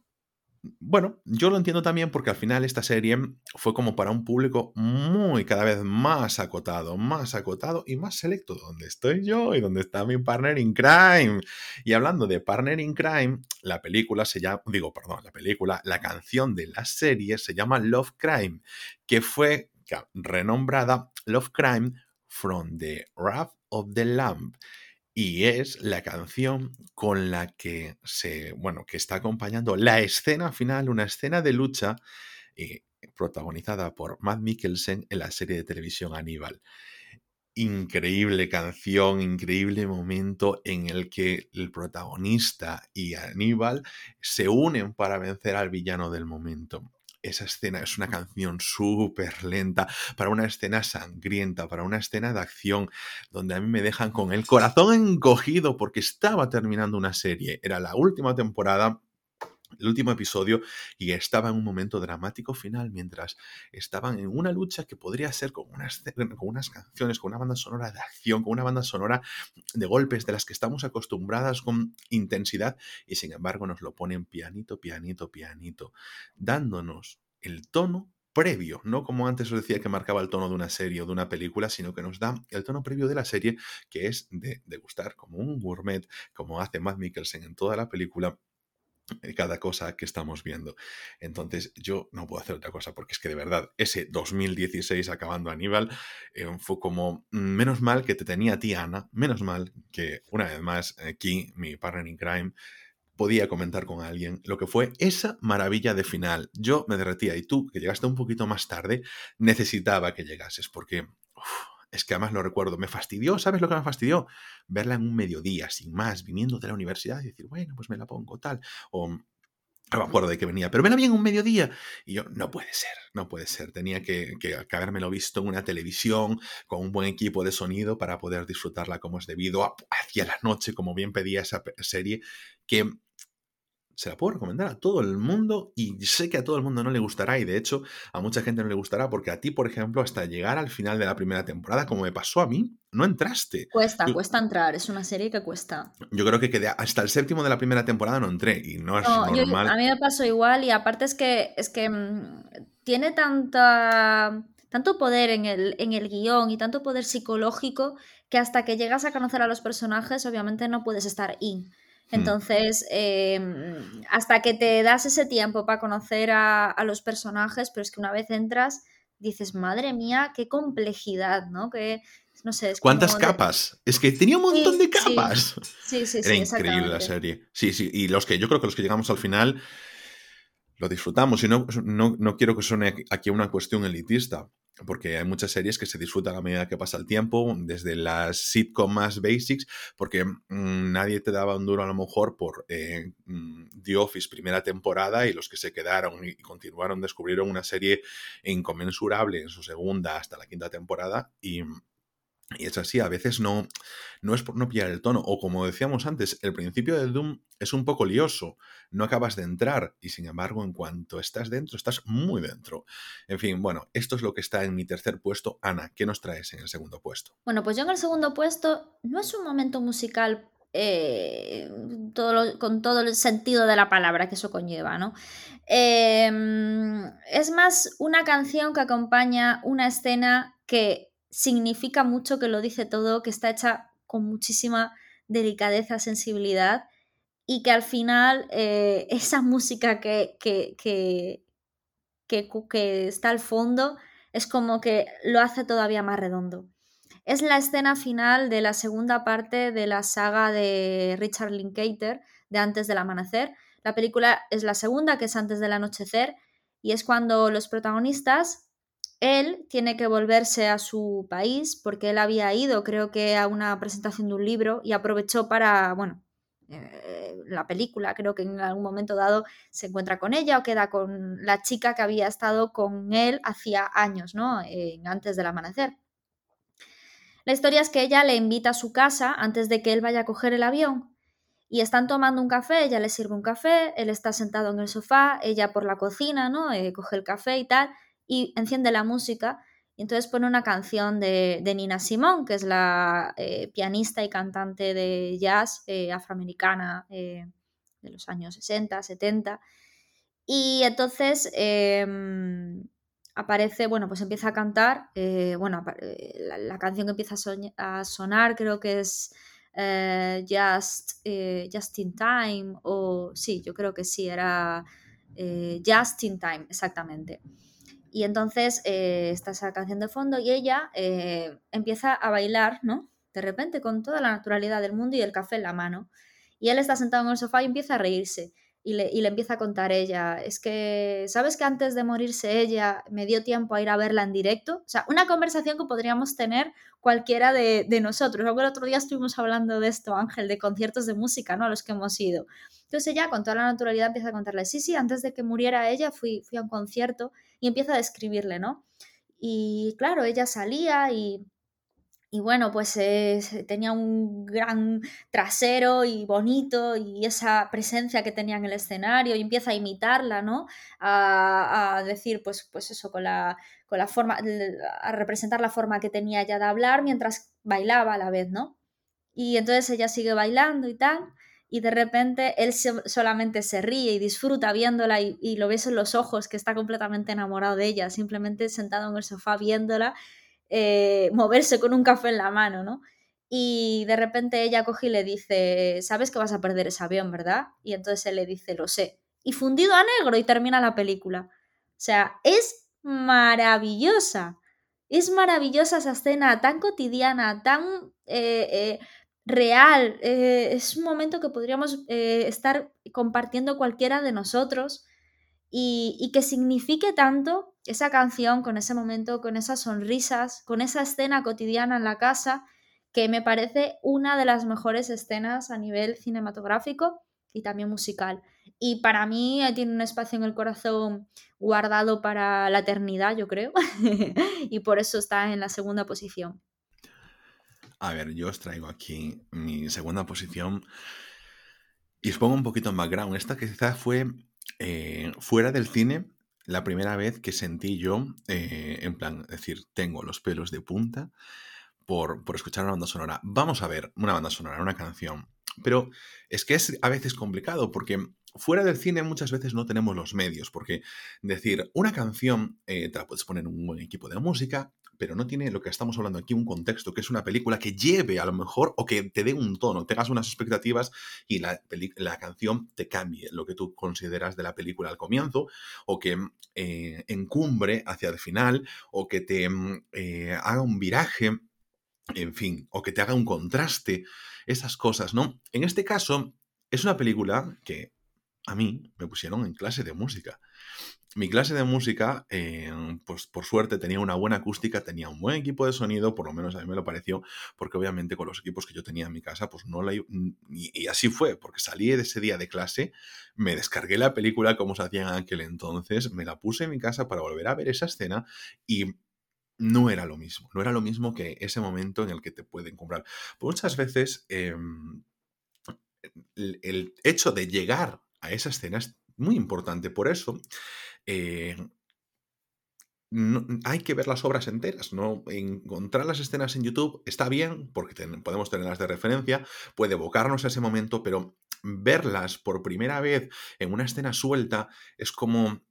bueno, yo lo entiendo también porque al final esta serie fue como para un público muy cada vez más acotado, más acotado y más selecto, donde estoy yo y donde está mi partner in crime. Y hablando de partner in crime, la película se llama, digo, perdón, la película, la canción de la serie se llama Love Crime, que fue renombrada Love Crime from the Wrath of the Lamb y es la canción con la que se, bueno, que está acompañando la escena final, una escena de lucha eh, protagonizada por Matt Mikkelsen en la serie de televisión Aníbal. Increíble canción, increíble momento en el que el protagonista y Aníbal se unen para vencer al villano del momento esa escena es una canción súper lenta, para una escena sangrienta, para una escena de acción, donde a mí me dejan con el corazón encogido porque estaba terminando una serie, era la última temporada el último episodio y estaba en un momento dramático final mientras estaban en una lucha que podría ser con unas, con unas canciones, con una banda sonora de acción, con una banda sonora de golpes de las que estamos acostumbradas con intensidad y sin embargo nos lo ponen pianito, pianito, pianito, dándonos el tono previo, no como antes os decía que marcaba el tono de una serie o de una película, sino que nos da el tono previo de la serie, que es de, de gustar como un gourmet, como hace Matt Mikkelsen en toda la película, cada cosa que estamos viendo. Entonces yo no puedo hacer otra cosa porque es que de verdad ese 2016 acabando Aníbal eh, fue como mm, menos mal que te tenía a ti Ana, menos mal que una vez más aquí mi partner in crime podía comentar con alguien lo que fue esa maravilla de final. Yo me derretía y tú, que llegaste un poquito más tarde, necesitaba que llegases porque es que además lo recuerdo, me fastidió, ¿sabes lo que me fastidió? Verla en un mediodía, sin más, viniendo de la universidad y decir, bueno, pues me la pongo tal. O no me acuerdo de que venía, pero ven bien un mediodía. Y yo, no puede ser, no puede ser. Tenía que, que, lo visto en una televisión con un buen equipo de sonido para poder disfrutarla como es debido hacia la noche, como bien pedía esa serie, que se la puedo recomendar a todo el mundo y sé que a todo el mundo no le gustará y de hecho a mucha gente no le gustará porque a ti, por ejemplo, hasta llegar al final de la primera temporada, como me pasó a mí, no entraste. Cuesta, cuesta entrar, es una serie que cuesta. Yo creo que quedé hasta el séptimo de la primera temporada no entré y no es normal. a mí me pasó igual y aparte es que, es que mm, tiene tanta tanto poder en el, en el guion y tanto poder psicológico que hasta que llegas a conocer a los personajes obviamente no puedes estar in. Mm. Entonces, em, hasta que te das ese tiempo para conocer a, los personajes, pero es que una vez entras, dices, madre mía, qué complejidad, ¿no? Que, no sé, ¿Cuántas capas? Es que tenía un montón de capas. Sí, sí, sí. Era increíble la serie. Sí, sí. Y los que yo creo que los que llegamos al final lo disfrutamos. Y no, no, no quiero que suene aquí una cuestión elitista porque hay muchas series que se disfrutan a medida que pasa el tiempo, desde las sitcom más basics, porque mm, nadie te daba un duro a lo mejor por eh, mm, The Office primera temporada y los que se quedaron y continuaron descubrieron una serie inconmensurable en su segunda hasta la quinta temporada y y es así, a veces no, no es por no pillar el tono. O como decíamos antes, el principio de Doom es un poco lioso. No acabas de entrar y sin embargo en cuanto estás dentro, estás muy dentro. En fin, bueno, esto es lo que está en mi tercer puesto. Ana, ¿qué nos traes en el segundo puesto? Bueno, pues yo en el segundo puesto no es un momento musical eh, todo con todo el sentido de la palabra que eso conlleva, ¿no? Em, es más una canción que acompaña una escena que significa mucho, que lo dice todo, que está hecha con muchísima delicadeza, sensibilidad y que al final eh, esa música que, que, que, que, está al fondo es como que lo hace todavía más redondo. Es la escena final de la segunda parte de la saga de Richard Linklater, de Antes del Amanecer. La película es la segunda, que es Antes del Anochecer, y es cuando los protagonistas él tiene que volverse a su país porque él había ido, creo que, a una presentación de un libro y aprovechó para, bueno, eh, la película, creo que en algún momento dado se encuentra con ella o queda con la chica que había estado con él hacía años, ¿no? antes del amanecer. La historia es que ella le invita a su casa antes de que él vaya a coger el avión y están tomando un café, ella le sirve un café, él está sentado en el sofá, ella por la cocina, ¿no? Eh, coge el café y tal, y enciende la música y entonces pone una canción de, Nina Simone, que es la eh, pianista y cantante de jazz eh, afroamericana eh, de los años 60, 70. Y entonces em, aparece, bueno, pues empieza a cantar, bueno, la, canción que empieza a, sonar creo que es Just, Just in Time, o sí, yo creo que sí, era Just in Time, exactamente. Y entonces eh, está esa canción de fondo y ella eh, empieza a bailar, ¿no? De repente, con toda la naturalidad del mundo y el café en la mano. Y él está sentado en el sofá y empieza a reírse. Y le, y le, empieza a contar ella, es que, ¿sabes que antes de morirse ella me dio tiempo a ir a verla en directo? O sea, una conversación que podríamos tener cualquiera de, de nosotros. Luego el otro día estuvimos hablando de esto, Ángel, de conciertos de música, ¿no? A los que hemos ido. Entonces ella, con toda la naturalidad, empieza a contarle, sí, sí, antes de que muriera ella fui, fui a un concierto y empieza a describirle, ¿no? Y claro, ella salía y, y bueno, pues tenía un gran trasero y bonito y esa presencia que tenía en el escenario y empieza a imitarla, ¿no? A, decir, pues, pues eso, con la, con la forma, a representar la forma que tenía ya de hablar mientras bailaba a la vez, ¿no? Y entonces ella sigue bailando y tal y de repente él solamente se ríe y disfruta viéndola y, lo ves en los ojos que está completamente enamorado de ella, simplemente sentado en el sofá viéndola eh, moverse con un café en la mano, ¿no? Y de repente ella coge y le dice, sabes que vas a perder ese avión, ¿verdad? Y entonces él le dice, lo sé. Y fundido a negro y termina la película. O sea, es maravillosa. Es maravillosa esa escena tan cotidiana, tan eh, eh, real. Eh, es un momento que podríamos estar compartiendo cualquiera de nosotros y, y, que signifique tanto esa canción con ese momento, con esas sonrisas, con esa escena cotidiana en la casa, que me parece una de las mejores escenas a nivel cinematográfico y también musical. Y para mí eh, tiene un espacio en el corazón guardado para la eternidad, yo creo. y por eso está en la segunda posición. A ver, yo os traigo aquí mi segunda posición. Y os pongo un poquito en background. Esta quizás fue eh, fuera del cine la primera vez que sentí yo, eh, en plan, decir, tengo los pelos de punta por, por escuchar una banda sonora. Vamos a ver una banda sonora, una canción. Pero es que es a veces complicado porque fuera del cine muchas veces no tenemos los medios, porque decir, una canción eh, te la puedes poner en un buen equipo de música, pero no tiene lo que estamos hablando aquí, un contexto, que es una película que lleve a lo mejor o que te dé un tono, tengas unas expectativas y la, la canción te cambie lo que tú consideras de la película al comienzo, o que eh, encumbre hacia el final, o que te mm, eh, haga un viraje, en fin, o que te haga un contraste, esas cosas, ¿no? En este caso, es una película que a mí me pusieron en clase de música. Mi clase de música, eh, pues por suerte tenía una buena acústica, tenía un buen equipo de sonido, por lo menos a mí me lo pareció, porque obviamente con los equipos que yo tenía en mi casa, pues no la... Y, y así fue, porque salí de ese día de clase, me descargué la película como se hacía en aquel entonces, me la puse en mi casa para volver a ver esa escena y no era lo mismo, no era lo mismo que ese momento en el que te pueden comprar. muchas veces em, el, hecho de llegar a esa escena es muy importante. Por eso eh, hay que ver las obras enteras, ¿no? Encontrar las escenas en YouTube está bien, porque podemos tenerlas de referencia, puede evocarnos a ese momento, pero verlas por primera vez en una escena suelta es como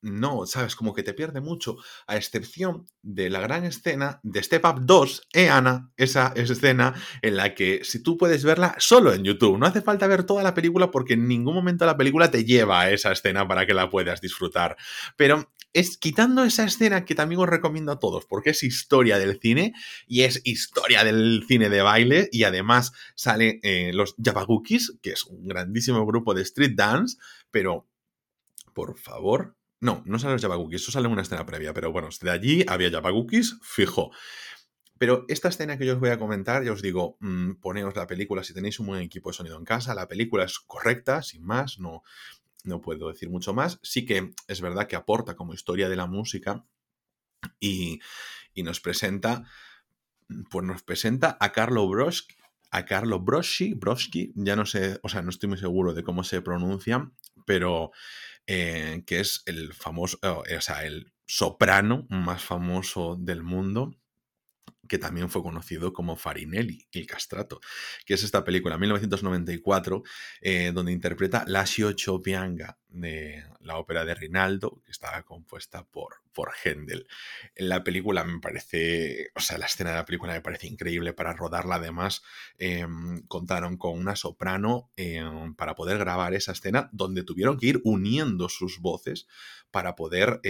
no, sabes, como que te pierde mucho, a excepción de la gran escena de Step Up 2, ¿eh, Ana? Esa escena en la que si tú puedes verla solo en YouTube, no hace falta ver toda la película porque en ningún momento la película te lleva a esa escena para que la puedas disfrutar. Pero es quitando esa escena que también os recomiendo a todos, porque es historia del cine y es historia del cine de baile y además sale eh, los Yabagukis, que es un grandísimo grupo de street dance, pero por favor, no, no salen los Yabagukis, eso sale en una escena previa, pero bueno, de allí había Yabagukis, fijo. Pero esta escena que yo os voy a comentar, ya os digo, mm, poneos la película si tenéis un buen equipo de sonido en casa. La película es correcta, sin más, no, no puedo decir mucho más. Sí que es verdad que aporta como historia de la música y, y nos presenta, pues nos presenta a Carlo Broski, a Carlo Broschi, Broski, ya no sé, o sea, no estoy muy seguro de cómo se pronuncia, pero eh, que es el famoso, eh, o sea, el soprano más famoso del mundo, que también fue conocido como Farinelli, el castrato, que es esta película, 1994, eh, donde interpreta Lascio Chopianga, de la ópera de Rinaldo, que estaba compuesta por, por Händel. La película me parece, o sea, la escena de la película me parece increíble para rodarla. Además, em, contaron con una soprano em, para poder grabar esa escena, donde tuvieron que ir uniendo sus voces para poder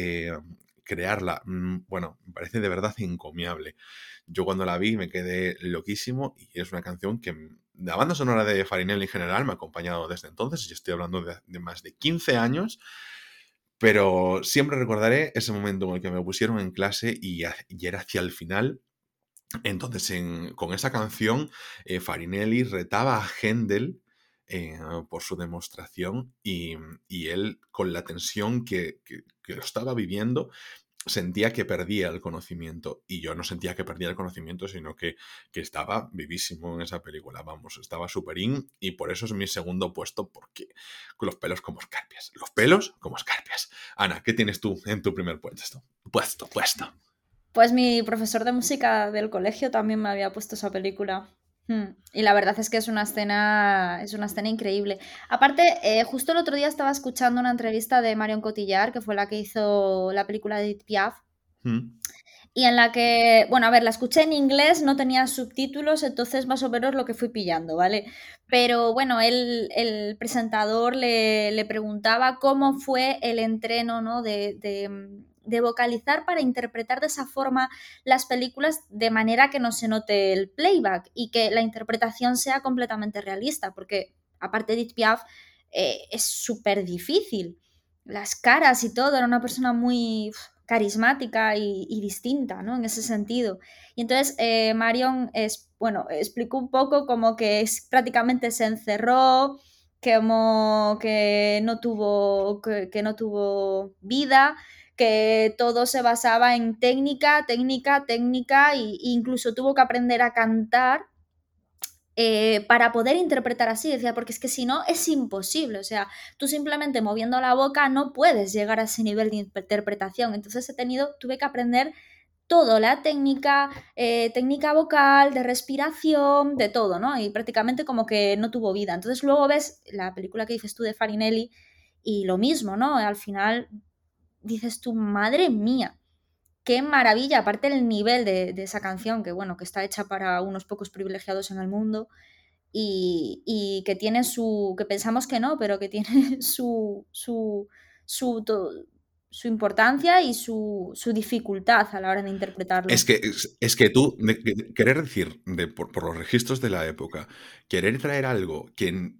crearla. Mm, bueno, me parece de verdad encomiable. Yo cuando la vi me quedé loquísimo y es una canción que la banda sonora de Farinelli en general me ha acompañado desde entonces, y estoy hablando de, más de 15 años, pero siempre recordaré ese momento en el que me pusieron en clase y, era hacia el final. Entonces, con esa canción, eh, Farinelli retaba a Händel eh, por su demostración y, él, con la tensión que, lo estaba viviendo, sentía que perdía el conocimiento. Y yo no sentía que perdía el conocimiento, sino que, estaba vivísimo en esa película. Vamos, estaba superín y por eso es mi segundo puesto, porque los pelos como escarpias. Los pelos como escarpias. Ana, ¿qué tienes tú en tu primer puesto? Puesto, puesto. Pues mi profesor de música del colegio también me había puesto esa película. Hmm. Y la verdad es que es una escena, es una escena increíble. Aparte, eh, justo el otro día estaba escuchando una entrevista de Marion Cotillard, que fue la que hizo la película de Edith Piaf. Hmm. Y en la que, bueno, a ver, la escuché en inglés, no tenía subtítulos, entonces más o menos lo que fui pillando, ¿vale? Pero bueno, el, el presentador le, le, preguntaba cómo fue el entreno, ¿no? de, de vocalizar para interpretar de esa forma las películas de manera que no se note el playback y que la interpretación sea completamente realista, porque aparte de Piaf eh, es súper difícil. Las caras y todo, era una persona muy carismática y, distinta, ¿no? En ese sentido. Y entonces eh, Marion es, bueno, explicó un poco como que es, prácticamente se encerró, como no tuvo, que no tuvo vida que todo se basaba en técnica, técnica, técnica, e incluso tuvo que aprender a cantar eh, para poder interpretar así. Decía, porque es que si no es imposible. O sea, tú simplemente moviendo la boca no puedes llegar a ese nivel de interpretación. Entonces he tenido, tuve que aprender todo, la técnica, eh, técnica vocal, de respiración, de todo, ¿no? Y prácticamente como que no tuvo vida. Entonces luego ves la película que dices tú de Farinelli y lo mismo, ¿no? Al final dices tú, madre mía, qué maravilla, aparte el nivel de, esa canción, que bueno, que está hecha para unos pocos privilegiados en el mundo y, que tiene su, que pensamos que no, pero que tiene su, su, su, su importancia y su, su, dificultad a la hora de interpretarlo. Es que, es, que tú, querer decir, de, por, por, los registros de la época, querer traer algo que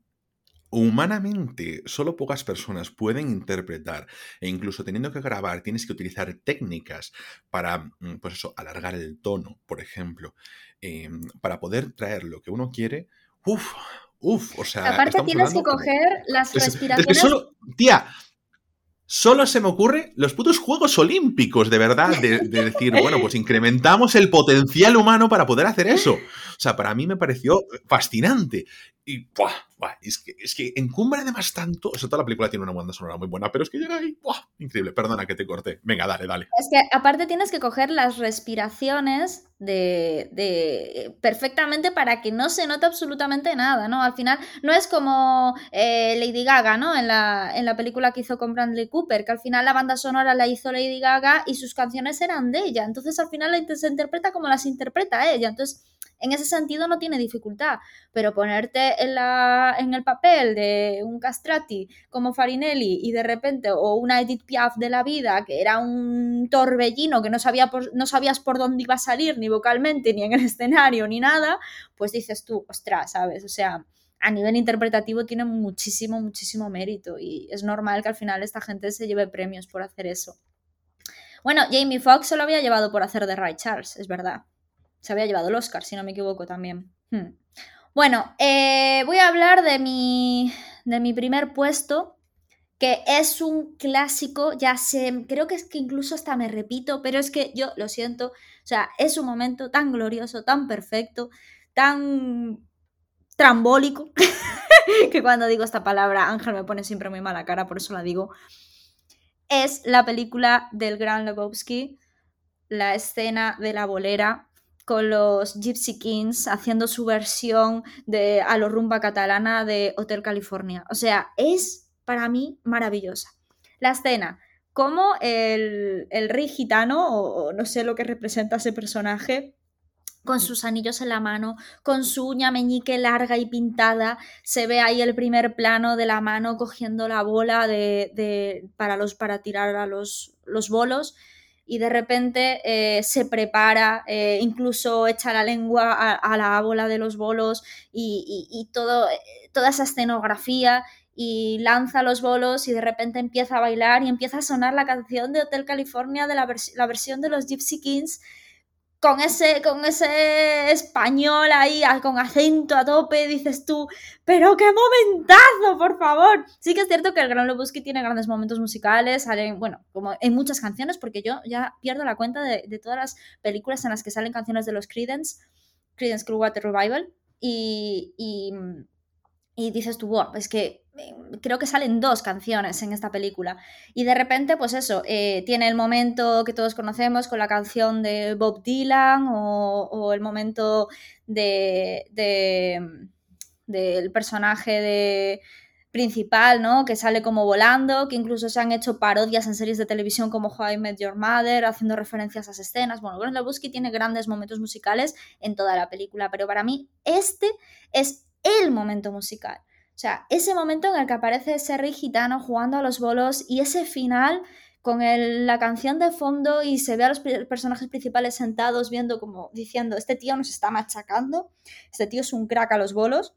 humanamente solo pocas personas pueden interpretar e incluso teniendo que grabar tienes que utilizar técnicas para, mm, pues eso, alargar el tono, por ejemplo, em, para poder traer lo que uno quiere. Uf, uf, o sea... Aparte tienes que coger las respiraciones... Es que solo, tía, Solo se me ocurre los putos Juegos Olímpicos, de verdad, de, decir, bueno, pues incrementamos el potencial humano para poder hacer eso. O sea, para mí me pareció fascinante. Y, ¡buah! Es, que, es que encumbra además tanto. O sea, toda la película tiene una banda sonora muy buena, pero es que llega ahí, ¡buah! Increíble. Perdona que te corté. Venga, dale, dale. Es que aparte tienes que coger las respiraciones de, perfectamente para que no se note absolutamente nada, ¿no? Al final, no es como eh, Lady Gaga, ¿no? En la, en la película que hizo con Bradley Cooper, que al final la banda sonora la hizo Lady Gaga y sus canciones eran de ella. Entonces, al final se interpreta como las interpreta ella. Entonces, en ese sentido no tiene dificultad, pero ponerte en, la, en el papel de un castrati como Farinelli y de repente, o una Edith Piaf de la vida, que era un torbellino que no, sabía no sabías por dónde iba a salir, ni vocalmente, ni en el escenario, ni nada, pues dices tú, ostras, ¿sabes? O sea, a nivel interpretativo tiene muchísimo, muchísimo mérito y es normal que al final esta gente se lleve premios por hacer eso. Bueno, Jamie Foxx se lo había llevado por hacer de Ray Charles, es verdad. Se había llevado el Oscar, si no me equivoco también. Hmm. Bueno, eh, voy a hablar de mi, de mi primer puesto, que es un clásico, ya sé, creo que es que incluso hasta me repito, pero es que yo lo siento, o sea, es un momento tan glorioso, tan perfecto, tan trambólico, que cuando digo esta palabra Ángel me pone siempre muy mala cara, por eso la digo. Es la película del Gran Lebowski, la escena de la bolera con los Gypsy Kings haciendo su versión de a lo rumba catalana de Hotel California. O sea, es para mí maravillosa. La escena, como el, el rey gitano, o, no sé lo que representa ese personaje, con sus anillos en la mano, con su uña meñique larga y pintada. Se ve ahí el primer plano de la mano cogiendo la bola de, para, los, para tirar a los, los bolos y de repente eh, se prepara, eh, incluso echa la lengua a, la bola de los bolos y, todo, eh, toda esa escenografía y lanza los bolos y de repente empieza a bailar y empieza a sonar la canción de Hotel California de la, la versión de los Gypsy Kings con ese, con ese español ahí, con acento a tope, dices tú, pero qué momentazo, por favor. Sí que es cierto que el Gran Lebowski tiene grandes momentos musicales, salen, bueno, como en muchas canciones, porque yo ya pierdo la cuenta de, todas las películas en las que salen canciones de los Creedence, Creedence Clearwater Revival, y, y dices tú, wow, es que eh, creo que salen dos canciones en esta película. Y de repente, pues eso, eh, tiene el momento que todos conocemos con la canción de Bob Dylan o, el momento de, del personaje de principal, ¿no? Que sale como volando, que incluso se han hecho parodias en series de televisión como How I Met Your Mother, haciendo referencias a esas escenas. Bueno, Glenn Lebowski tiene grandes momentos musicales en toda la película, pero para mí este es el momento musical. O sea, ese momento en el que aparece ese rey gitano jugando a los bolos y ese final con la canción de fondo y se ve a los personajes principales sentados viendo como diciendo, este tío nos está machacando, este tío es un crack a los bolos,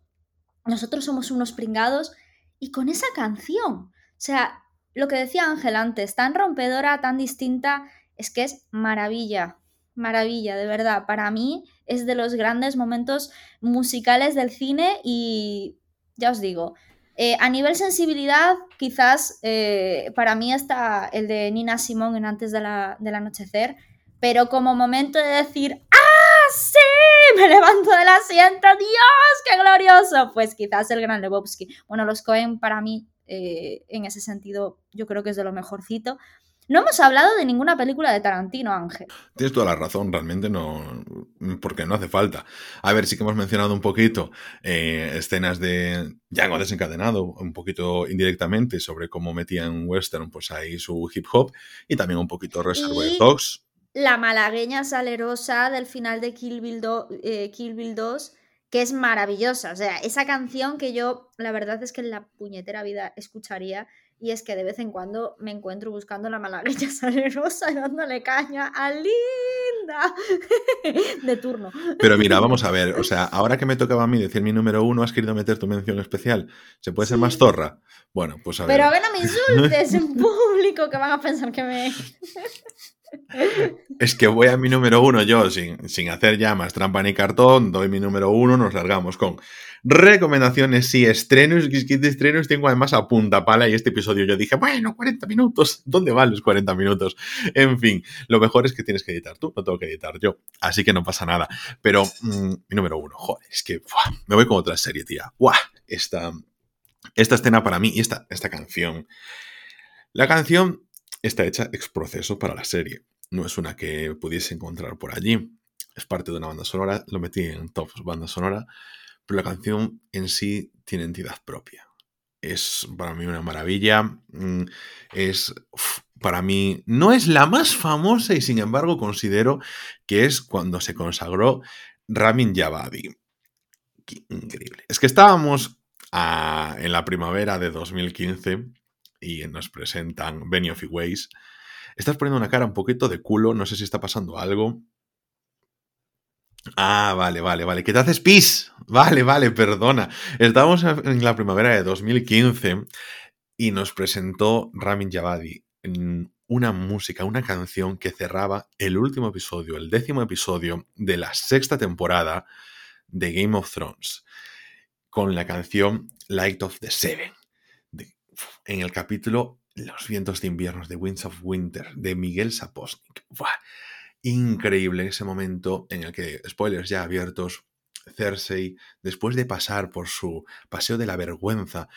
nosotros somos unos pringados y con esa canción, o sea, lo que decía Ángel antes, tan rompedora, tan distinta, es que es maravilla, maravilla, de verdad. Para mí es de los grandes momentos musicales del cine y ya os digo, eh, a nivel sensibilidad, quizás eh, para mí está el de Nina Simón en Antes de la, del Anochecer, pero como momento de decir, ¡ah, sí! Me levanto del asiento, ¡Dios, qué glorioso! Pues quizás el Gran Lebowski. Bueno, los Cohen para mí, eh, en ese sentido, yo creo que es de lo mejorcito. No hemos hablado de ninguna película de Tarantino, Ángel. Tienes toda la razón, realmente no, porque no hace falta. A ver, sí que hemos mencionado un poquito eh, escenas de Django desencadenado, un poquito indirectamente sobre cómo metía en western, pues ahí su hip hop, y también un poquito Reservoir Dogs. La malagueña salerosa del final de Kill Bill, eh, Kill Bill 2 que es maravillosa. O sea, esa canción que yo, la verdad es que en la puñetera vida escucharía y es que de vez en cuando me encuentro buscando la malagueña salerosa y dándole caña a Linda de turno. Pero mira, vamos a ver, o sea, ahora que me tocaba a mí decir mi número uno, has querido meter tu mención especial. ¿Se puede ser más zorra? Bueno, pues a ver. Pero a ver, no me insultes en público que van a pensar que me... Es que voy a mi número uno yo, sin, sin hacer ya más trampa ni cartón, doy mi número uno, nos largamos con recomendaciones, sí, estrenos, estrenos tengo además a punta pala y este episodio yo dije, bueno, 40 minutos, ¿dónde van los 40 minutos? En fin, lo mejor es que tienes que editar tú, no tengo que editar yo, así que no pasa nada. Pero mm, mi número uno, joder, es que me voy con otra serie, tía. Esta, esta escena para mí y esta, esta canción. La canción está hecha ex proceso para la serie. No es una que pudiese encontrar por allí. Es parte de una banda sonora, lo metí en top banda sonora, pero la canción en sí tiene entidad propia. Es para mí una maravilla. Mm, es para mí no es la más famosa y sin embargo considero que es cuando se consagró Ramin Javadi. increíble. Es que estábamos ah, en la primavera de 2015 y nos presentan Benioff y Ways. Estás poniendo una cara un poquito de culo, no sé si está pasando algo. Ah, vale, vale, vale. ¿Qué te haces pis? Vale, vale, perdona. Estábamos en la primavera de 2015 y nos presentó Ramin Javadi una música, una canción que cerraba el último episodio, el décimo episodio de la sexta temporada de Game of Thrones, con la canción Light of the Seven en el capítulo Los vientos de invierno de Winds of Winter de Miguel Saposnik. Increíble ese momento en el que, spoilers ya abiertos, Cersei, después de pasar por su paseo de la vergüenza,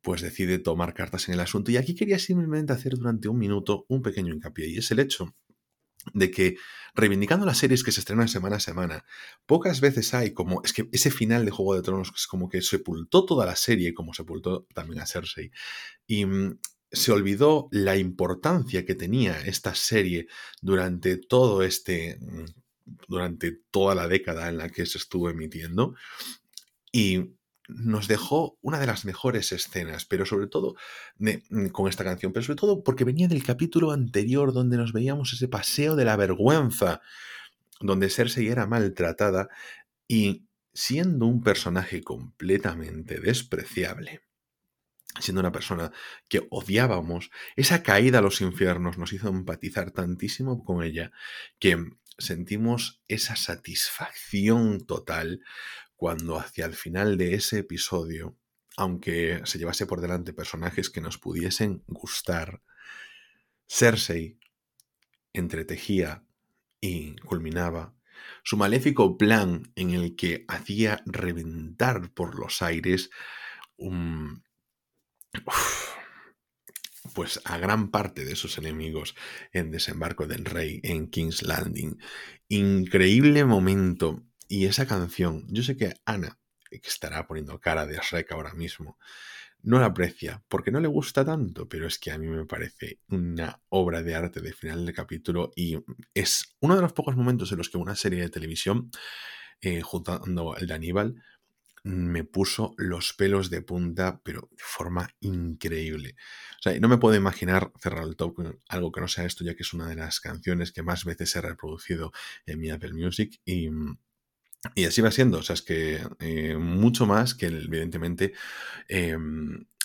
pues decide tomar cartas en el asunto. Y aquí quería simplemente hacer durante un minuto un pequeño hincapié, y es el hecho de que reivindicando las series que se estrenan semana a semana, pocas veces hay como, es que ese final de Juego de Tronos es como que sepultó toda la serie, como sepultó también a Cersei, y mm, se olvidó la importancia que tenía esta serie durante todo este, mm, durante toda la década en la que se estuvo emitiendo, y nos dejó una de las mejores escenas, pero sobre todo mm, con esta canción, pero sobre todo porque venía del capítulo anterior donde nos veíamos ese paseo de la vergüenza, donde Cersei era maltratada y siendo un personaje completamente despreciable, siendo una persona que odiábamos, esa caída a los infiernos nos hizo empatizar tantísimo con ella que sentimos esa satisfacción total cuando hacia el final de ese episodio, aunque se llevase por delante personajes que nos pudiesen gustar, Cersei entretejía y culminaba su maléfico plan en el que hacía reventar por los aires un... pues a gran parte de esos enemigos en Desembarco del Rey, en King's Landing. Increíble momento. Y esa canción, yo sé que Ana, que estará poniendo cara de Shrek ahora mismo, no la aprecia porque no le gusta tanto, pero es que a mí me parece una obra de arte de final de capítulo y es uno de los pocos momentos en los que una serie de televisión, eh, juntando el de Aníbal, me puso los pelos de punta, pero de forma increíble. O sea, no me puedo imaginar cerrar el top con algo que no sea esto, ya que es una de las canciones que más veces he reproducido en mi Apple Music y, y así va siendo. O sea, es que eh, mucho más que, evidentemente, eh,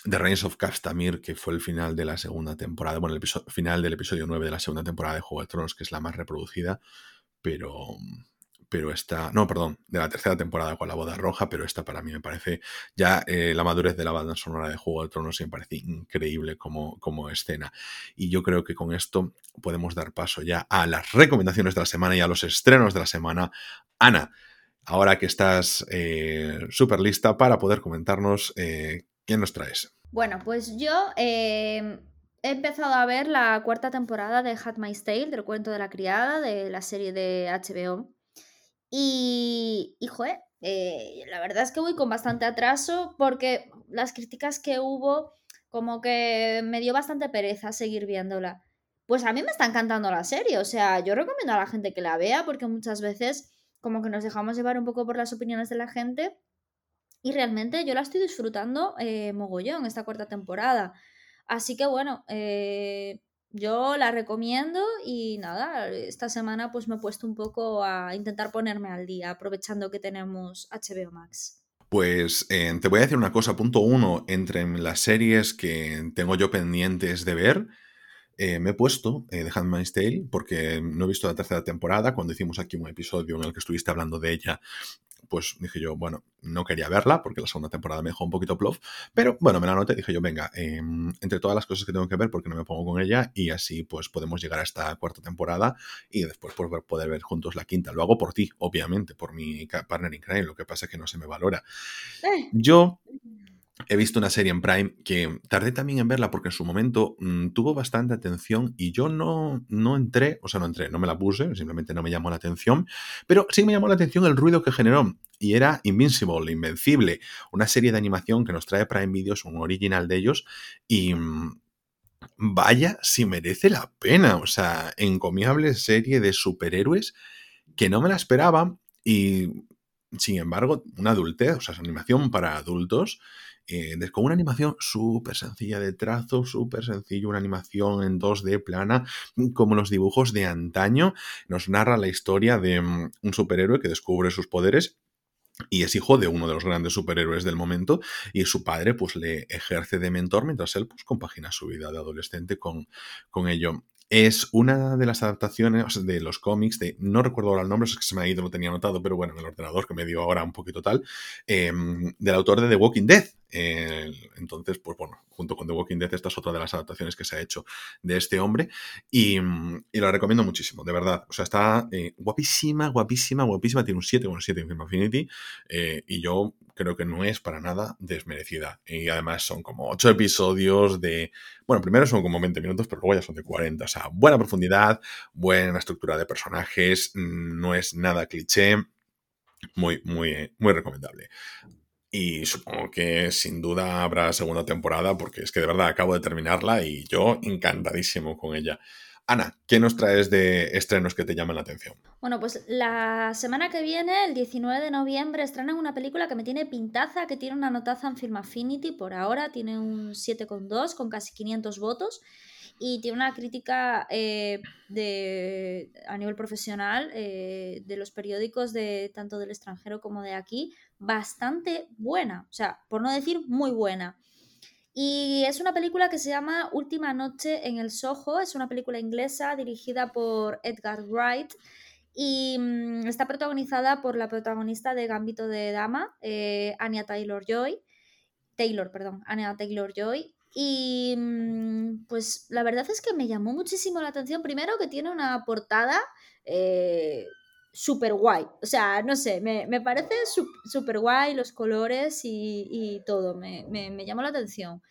The Reigns of Castamir, que fue el final de la segunda temporada, bueno, el final del episodio 9 de la segunda temporada de Juego de Tronos, que es la más reproducida, pero pero esta, no, perdón, de la tercera temporada con la boda roja, pero esta para mí me parece ya eh, la madurez de la banda sonora de Juego de Tronos me parece increíble como, como escena. Y yo creo que con esto podemos dar paso ya a las recomendaciones de la semana y a los estrenos de la semana. Ana, ahora que estás eh, súper lista para poder comentarnos eh, quién nos traes. Bueno, pues yo he empezado a ver la cuarta temporada de Hat My Tale, del cuento de la criada, de la serie de HBO y, y eh, la verdad es que voy con bastante atraso porque las críticas que hubo como que me dio bastante pereza seguir viéndola. Pues a mí me está encantando la serie, o sea, yo recomiendo a la gente que la vea porque muchas veces como que nos dejamos llevar un poco por las opiniones de la gente y realmente yo la estoy disfrutando eh, mogollón esta cuarta temporada. Así que bueno, eh, yo la recomiendo y nada, esta semana pues me he puesto un poco a intentar ponerme al día, aprovechando que tenemos HBO Max. Pues eh, te voy a decir una cosa, punto uno, entre las series que tengo yo pendientes de ver, eh, me he puesto eh, The Handmaid's Tale porque no he visto la tercera temporada. Cuando hicimos aquí un episodio en el que estuviste hablando de ella, pues dije yo, bueno, no quería verla porque la segunda temporada me dejó un poquito plof, pero bueno, me la anoté, dije yo, venga, em, entre todas las cosas que tengo que ver, porque no me pongo con ella? Y así pues podemos llegar a esta cuarta temporada y después pues, poder ver juntos la quinta. Lo hago por ti, obviamente, por mi partner in crime, lo que pasa es que no se me valora. Eh. Yo he visto una serie en Prime que tardé también en verla porque en su momento mm, tuvo bastante atención y yo no, no entré, o sea, no entré, no me la puse, simplemente no me llamó la atención, pero sí me llamó la atención el ruido que generó y era Invincible, Invencible, una serie de animación que nos trae Prime Videos, un original de ellos y... Mm, vaya si merece la pena, o sea, encomiable serie de superhéroes que no me la esperaba y sin embargo, una adultez, o sea, es animación para adultos eh, con una animación súper sencilla de trazo, súper sencillo, una animación en 2D plana, como los dibujos de antaño. Nos narra la historia de mm, un superhéroe que descubre sus poderes y es hijo de uno de los grandes superhéroes del momento y su padre pues le ejerce de mentor mientras él pues compagina su vida de adolescente con, con ello. Es una de las adaptaciones de los cómics de, no recuerdo ahora el nombre, es que se me ha ido, lo tenía anotado, pero bueno, en el ordenador que me dio ahora un poquito tal, em, del autor de The Walking Dead. Entonces, pues bueno, junto con The Walking Dead, esta es otra de las adaptaciones que se ha hecho de este hombre y, y lo recomiendo muchísimo, de verdad. O sea, está eh, guapísima, guapísima, guapísima, tiene un 7 con 7 en Film Affinity eh, y yo creo que no es para nada desmerecida. Y además son como 8 episodios de... Bueno, primero son como 20 minutos, pero luego ya son de 40. O sea, buena profundidad, buena estructura de personajes, mm, no es nada cliché. Muy, muy, muy recomendable. Y supongo que sin duda habrá segunda temporada, porque es que de verdad acabo de terminarla y yo encantadísimo con ella. Ana, ¿qué nos traes de estrenos que te llaman la atención? Bueno, pues la semana que viene, el 19 de noviembre, estrenan una película que me tiene pintaza, que tiene una notaza en Film Affinity por ahora, tiene un 7,2 con casi 500 votos y tiene una crítica eh, de, a nivel profesional eh, de los periódicos de tanto del extranjero como de aquí bastante buena, o sea, por no decir muy buena. Y es una película que se llama Última Noche en el Soho, es una película inglesa dirigida por Edgar Wright y mm, está protagonizada por la protagonista de Gambito de Dama, eh, Anya Taylor Joy. Taylor, perdón, Anya Taylor Joy. Y mm, pues la verdad es que me llamó muchísimo la atención. Primero que tiene una portada eh, súper guay. O sea, no sé, me, parece súper guay los colores y, todo, me, me, llamó la atención.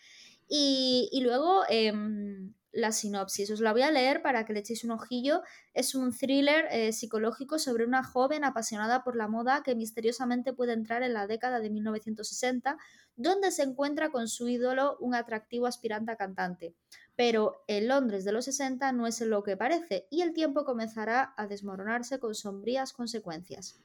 Y, luego em, la sinopsis, os la voy a leer para que le echéis un ojillo. Es un thriller eh, psicológico sobre una joven apasionada por la moda que misteriosamente puede entrar en la década de 1960, donde se encuentra con su ídolo, un atractivo aspirante a cantante pero el Londres de los 60 no es lo que parece y el tiempo comenzará a desmoronarse con sombrías consecuencias.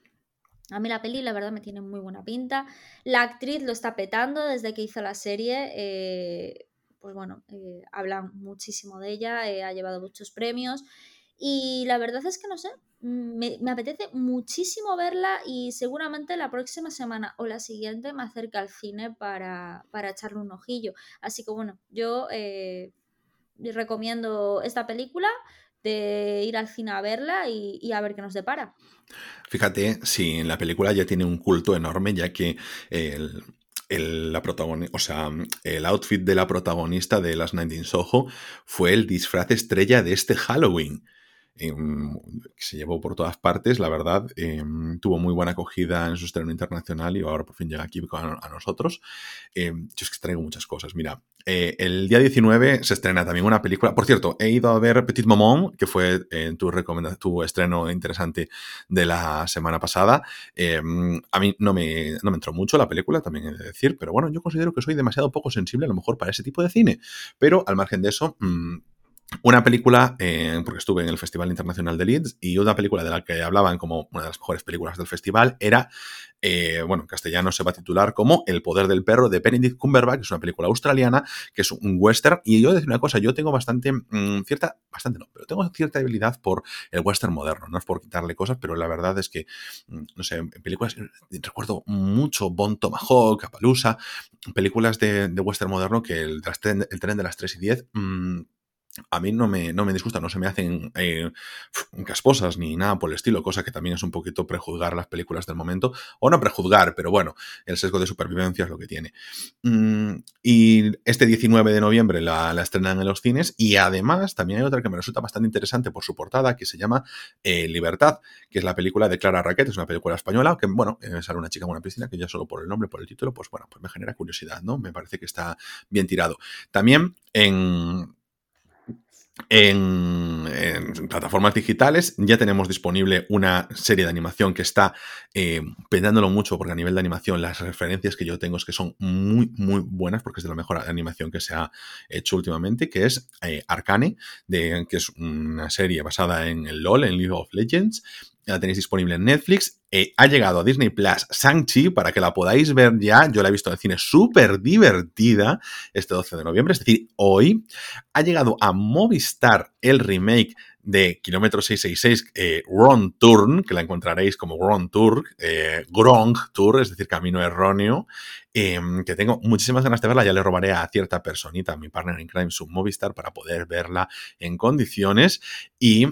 A mí la peli, la verdad, me tiene muy buena pinta. La actriz lo está petando desde que hizo la serie. Eh, pues bueno, eh, hablan muchísimo de ella, eh, ha llevado muchos premios. Y la verdad es que no sé, me, apetece muchísimo verla y seguramente la próxima semana o la siguiente me acerca al cine para, echarle un ojillo. Así que bueno, yo recomiendo esta película de ir al cine a verla y, a ver qué nos depara. Fíjate, sí, la película ya tiene un culto enorme, ya que el, la o sea, el outfit de la protagonista de Las Night in Soho fue el disfraz estrella de este Halloween. Em, que se llevó por todas partes, la verdad, em, tuvo muy buena acogida en su estreno internacional y ahora por fin llega aquí a, nosotros. Em, yo es que traigo muchas cosas. Mira, eh, el día 19 se estrena también una película. Por cierto, he ido a ver Petit Momon, que fue eh, tu, tu estreno interesante de la semana pasada. a mí no me, no me entró mucho la película, también he de decir, pero bueno, yo considero que soy demasiado poco sensible a lo mejor para ese tipo de cine. Pero al margen de eso, mm, una película, eh, porque estuve en el Festival Internacional de Leeds, y una película de la que hablaban como una de las mejores películas del festival era, eh, bueno, en castellano se va a titular como El poder del perro de Benedict Cumberbatch, que es una película australiana, que es un western. Y yo voy a decir una cosa, yo tengo bastante, mm, cierta, bastante no, pero tengo cierta debilidad por el western moderno, no es por quitarle cosas, pero la verdad es que, mm, no sé, en películas, recuerdo mucho Bon Tomahawk, Appaloosa, películas de, western moderno que el, el, tren de las 3 y 10 a mí no me, no me disgusta, no se me hacen eh, casposas ni nada por el estilo, cosa que también es un poquito prejuzgar las películas del momento, o no prejuzgar, pero bueno, el sesgo de supervivencia es lo que tiene. Mm, y este 19 de noviembre la, estrenan en los cines y además también hay otra que me resulta bastante interesante por su portada, que se llama eh, Libertad, que es la película de Clara Raquet, es una película española, que bueno, eh, sale una chica en una piscina, que ya solo por el nombre, por el título, pues bueno, pues me genera curiosidad, ¿no? Me parece que está bien tirado. También en en, plataformas digitales. Ya tenemos disponible una serie de animación que está eh, mucho porque a nivel de animación las referencias que yo tengo es que son muy muy buenas porque es de la mejor animación que se ha hecho últimamente que es eh, Arcane de, que es una serie basada en el LOL en League of Legends la tenéis disponible en Netflix. Eh, ha llegado a Disney Plus Shang-Chi para que la podáis ver ya. Yo la he visto en cine súper divertida este 12 de noviembre, es decir, hoy. Ha llegado a Movistar el remake de Kilómetro 666, eh, Wrong Turn, que la encontraréis como Wrong Tour, eh, Grong Tour, es decir, Camino Erróneo, em, que tengo muchísimas ganas de verla, ya le robaré a cierta personita, a mi partner in crime, su Movistar, para poder verla en condiciones y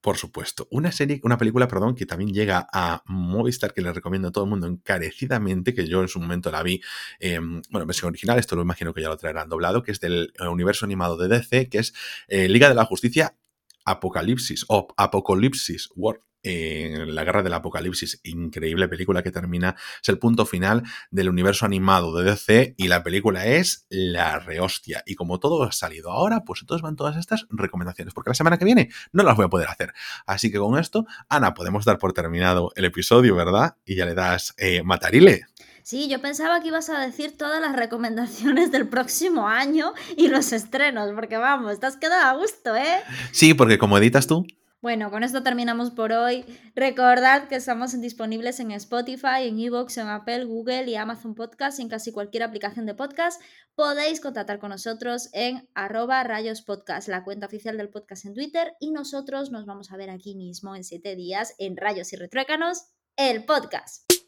por supuesto. Una serie, una película, perdón, que también llega a Movistar, que le recomiendo a todo el mundo encarecidamente, que yo en su momento la vi, em, bueno, en versión original, esto lo imagino que ya lo traerán doblado, que es del eh, universo animado de DC, que es eh, Liga de la Justicia Apocalipsis o Apocalipsis War en La Guerra del Apocalipsis, increíble película que termina, es el punto final del universo animado de DC y la película es la rehostia. Y como todo ha salido ahora, pues entonces van todas estas recomendaciones, porque la semana que viene no las voy a poder hacer. Así que con esto, Ana, podemos dar por terminado el episodio, ¿verdad? Y ya le das eh, matarile. Sí, yo pensaba que ibas a decir todas las recomendaciones del próximo año y los estrenos, porque vamos, te has quedado a gusto, ¿eh? Sí, porque como editas tú. Bueno, con esto terminamos por hoy. Recordad que estamos disponibles en Spotify, en Evox, en Apple, Google y Amazon Podcast en casi cualquier aplicación de podcast. Podéis contactar con nosotros en arroba rayospodcast, la cuenta oficial del podcast en Twitter. Y nosotros nos vamos a ver aquí mismo en siete días en Rayos y Retruécanos, el podcast.